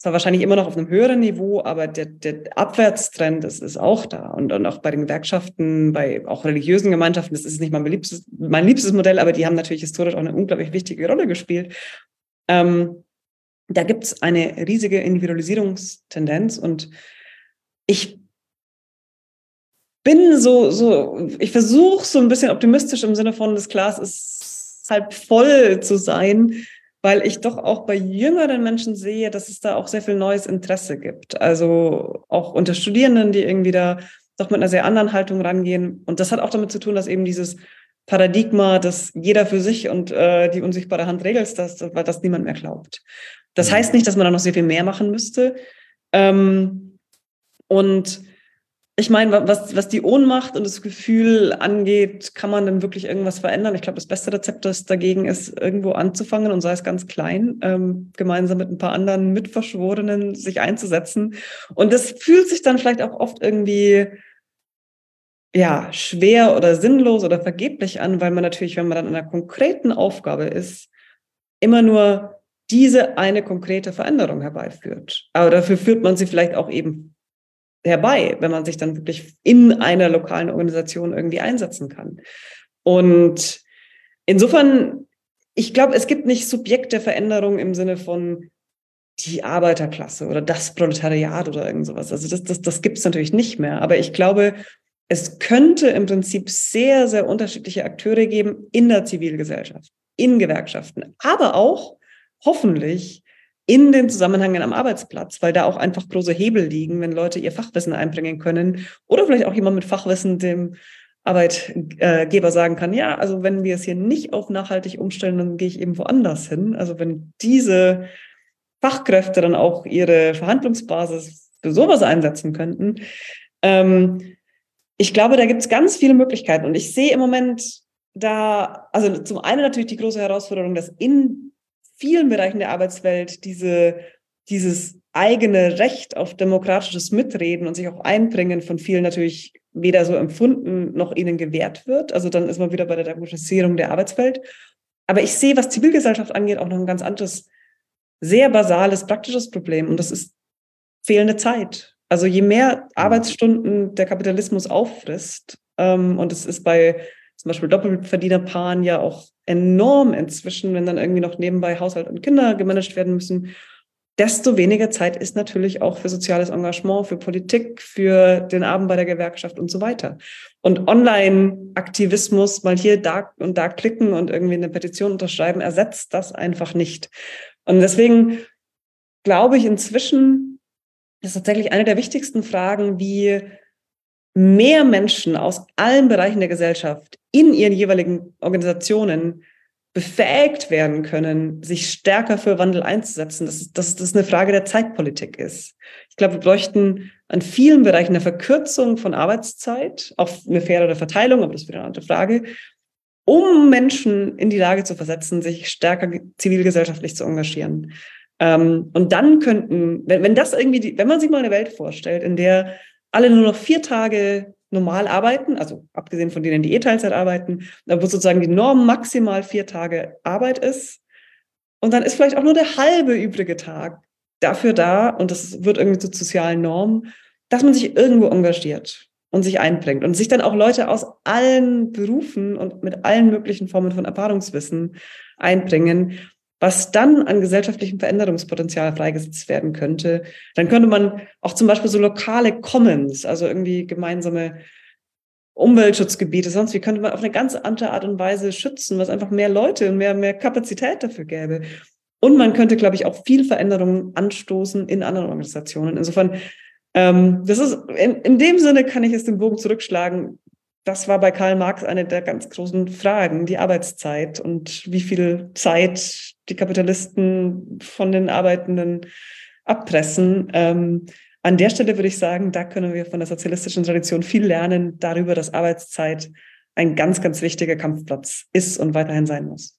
zwar wahrscheinlich immer noch auf einem höheren Niveau, aber der, der Abwärtstrend ist, ist auch da. Und, und auch bei den Gewerkschaften, bei auch religiösen Gemeinschaften, das ist nicht mein liebstes, mein liebstes Modell, aber die haben natürlich historisch auch eine unglaublich wichtige Rolle gespielt. Ähm, da gibt es eine riesige Individualisierungstendenz und ich bin so, so, ich versuche so ein bisschen optimistisch im Sinne von, das Glas ist halb voll zu sein, weil ich doch auch bei jüngeren Menschen sehe, dass es da auch sehr viel neues Interesse gibt. Also auch unter Studierenden, die irgendwie da doch mit einer sehr anderen Haltung rangehen. Und das hat auch damit zu tun, dass eben dieses Paradigma, dass jeder für sich und äh, die unsichtbare Hand regelt, dass, weil das niemand mehr glaubt. Das mhm. heißt nicht, dass man da noch sehr viel mehr machen müsste. Ähm, und ich meine, was, was die Ohnmacht und das Gefühl angeht, kann man denn wirklich irgendwas verändern? Ich glaube, das beste Rezept das dagegen ist, irgendwo anzufangen und sei es ganz klein, ähm, gemeinsam mit ein paar anderen Mitverschworenen sich einzusetzen. Und das fühlt sich dann vielleicht auch oft irgendwie ja, schwer oder sinnlos oder vergeblich an, weil man natürlich, wenn man dann in einer konkreten Aufgabe ist, immer nur diese eine konkrete Veränderung herbeiführt. Aber dafür führt man sie vielleicht auch eben herbei, wenn man sich dann wirklich in einer lokalen Organisation irgendwie einsetzen kann. Und insofern, ich glaube, es gibt nicht Subjekt der Veränderung im Sinne von die Arbeiterklasse oder das Proletariat oder irgend sowas. Also das, das, das gibt es natürlich nicht mehr. Aber ich glaube, es könnte im Prinzip sehr, sehr unterschiedliche Akteure geben in der Zivilgesellschaft, in Gewerkschaften, aber auch hoffentlich in den Zusammenhängen am Arbeitsplatz, weil da auch einfach große Hebel liegen, wenn Leute ihr Fachwissen einbringen können oder vielleicht auch jemand mit Fachwissen dem Arbeitgeber sagen kann, ja, also wenn wir es hier nicht auf nachhaltig umstellen, dann gehe ich eben woanders hin. Also wenn diese Fachkräfte dann auch ihre Verhandlungsbasis für sowas einsetzen könnten. Ähm, ich glaube, da gibt es ganz viele Möglichkeiten und ich sehe im Moment da, also zum einen natürlich die große Herausforderung, dass in vielen Bereichen der Arbeitswelt diese, dieses eigene Recht auf demokratisches Mitreden und sich auch einbringen von vielen natürlich weder so empfunden noch ihnen gewährt wird. Also dann ist man wieder bei der Demokratisierung der Arbeitswelt. Aber ich sehe, was Zivilgesellschaft angeht, auch noch ein ganz anderes, sehr basales, praktisches Problem. Und das ist fehlende Zeit. Also je mehr Arbeitsstunden der Kapitalismus auffrisst, ähm, und es ist bei zum Beispiel Doppelverdienerpaaren ja auch enorm inzwischen, wenn dann irgendwie noch nebenbei Haushalt und Kinder gemanagt werden müssen, desto weniger Zeit ist natürlich auch für soziales Engagement, für Politik, für den Abend bei der Gewerkschaft und so weiter. Und Online-Aktivismus, mal hier da und da klicken und irgendwie eine Petition unterschreiben, ersetzt das einfach nicht. Und deswegen glaube ich inzwischen, ist tatsächlich eine der wichtigsten Fragen, wie mehr Menschen aus allen Bereichen der Gesellschaft in ihren jeweiligen Organisationen befähigt werden können, sich stärker für Wandel einzusetzen, dass, dass das eine Frage der Zeitpolitik ist. Ich glaube, wir bräuchten an vielen Bereichen eine Verkürzung von Arbeitszeit, auch eine faire Verteilung, aber das ist wieder eine andere Frage, um Menschen in die Lage zu versetzen, sich stärker zivilgesellschaftlich zu engagieren. Ähm, und dann könnten, wenn, wenn das irgendwie, die, wenn man sich mal eine Welt vorstellt, in der alle nur noch vier Tage normal arbeiten, also abgesehen von denen, die eh Teilzeit arbeiten, wo sozusagen die Norm maximal vier Tage Arbeit ist. Und dann ist vielleicht auch nur der halbe übrige Tag dafür da, und das wird irgendwie zur sozialen Norm, dass man sich irgendwo engagiert und sich einbringt und sich dann auch Leute aus allen Berufen und mit allen möglichen Formen von Erfahrungswissen einbringen, was dann an gesellschaftlichem Veränderungspotenzial freigesetzt werden könnte. Dann könnte man auch zum Beispiel so lokale Commons, also irgendwie gemeinsame Umweltschutzgebiete, sonst wie könnte man auf eine ganz andere Art und Weise schützen, was einfach mehr Leute und mehr, mehr Kapazität dafür gäbe. Und man könnte, glaube ich, auch viel Veränderungen anstoßen in anderen Organisationen. Insofern, ähm, das ist, in, in dem Sinne kann ich jetzt den Bogen zurückschlagen das war bei Karl Marx eine der ganz großen Fragen, die Arbeitszeit und wie viel Zeit die Kapitalisten von den Arbeitenden abpressen. Ähm, an der Stelle würde ich sagen, da können wir von der sozialistischen Tradition viel lernen darüber, dass Arbeitszeit ein ganz, ganz wichtiger Kampfplatz ist und weiterhin sein muss.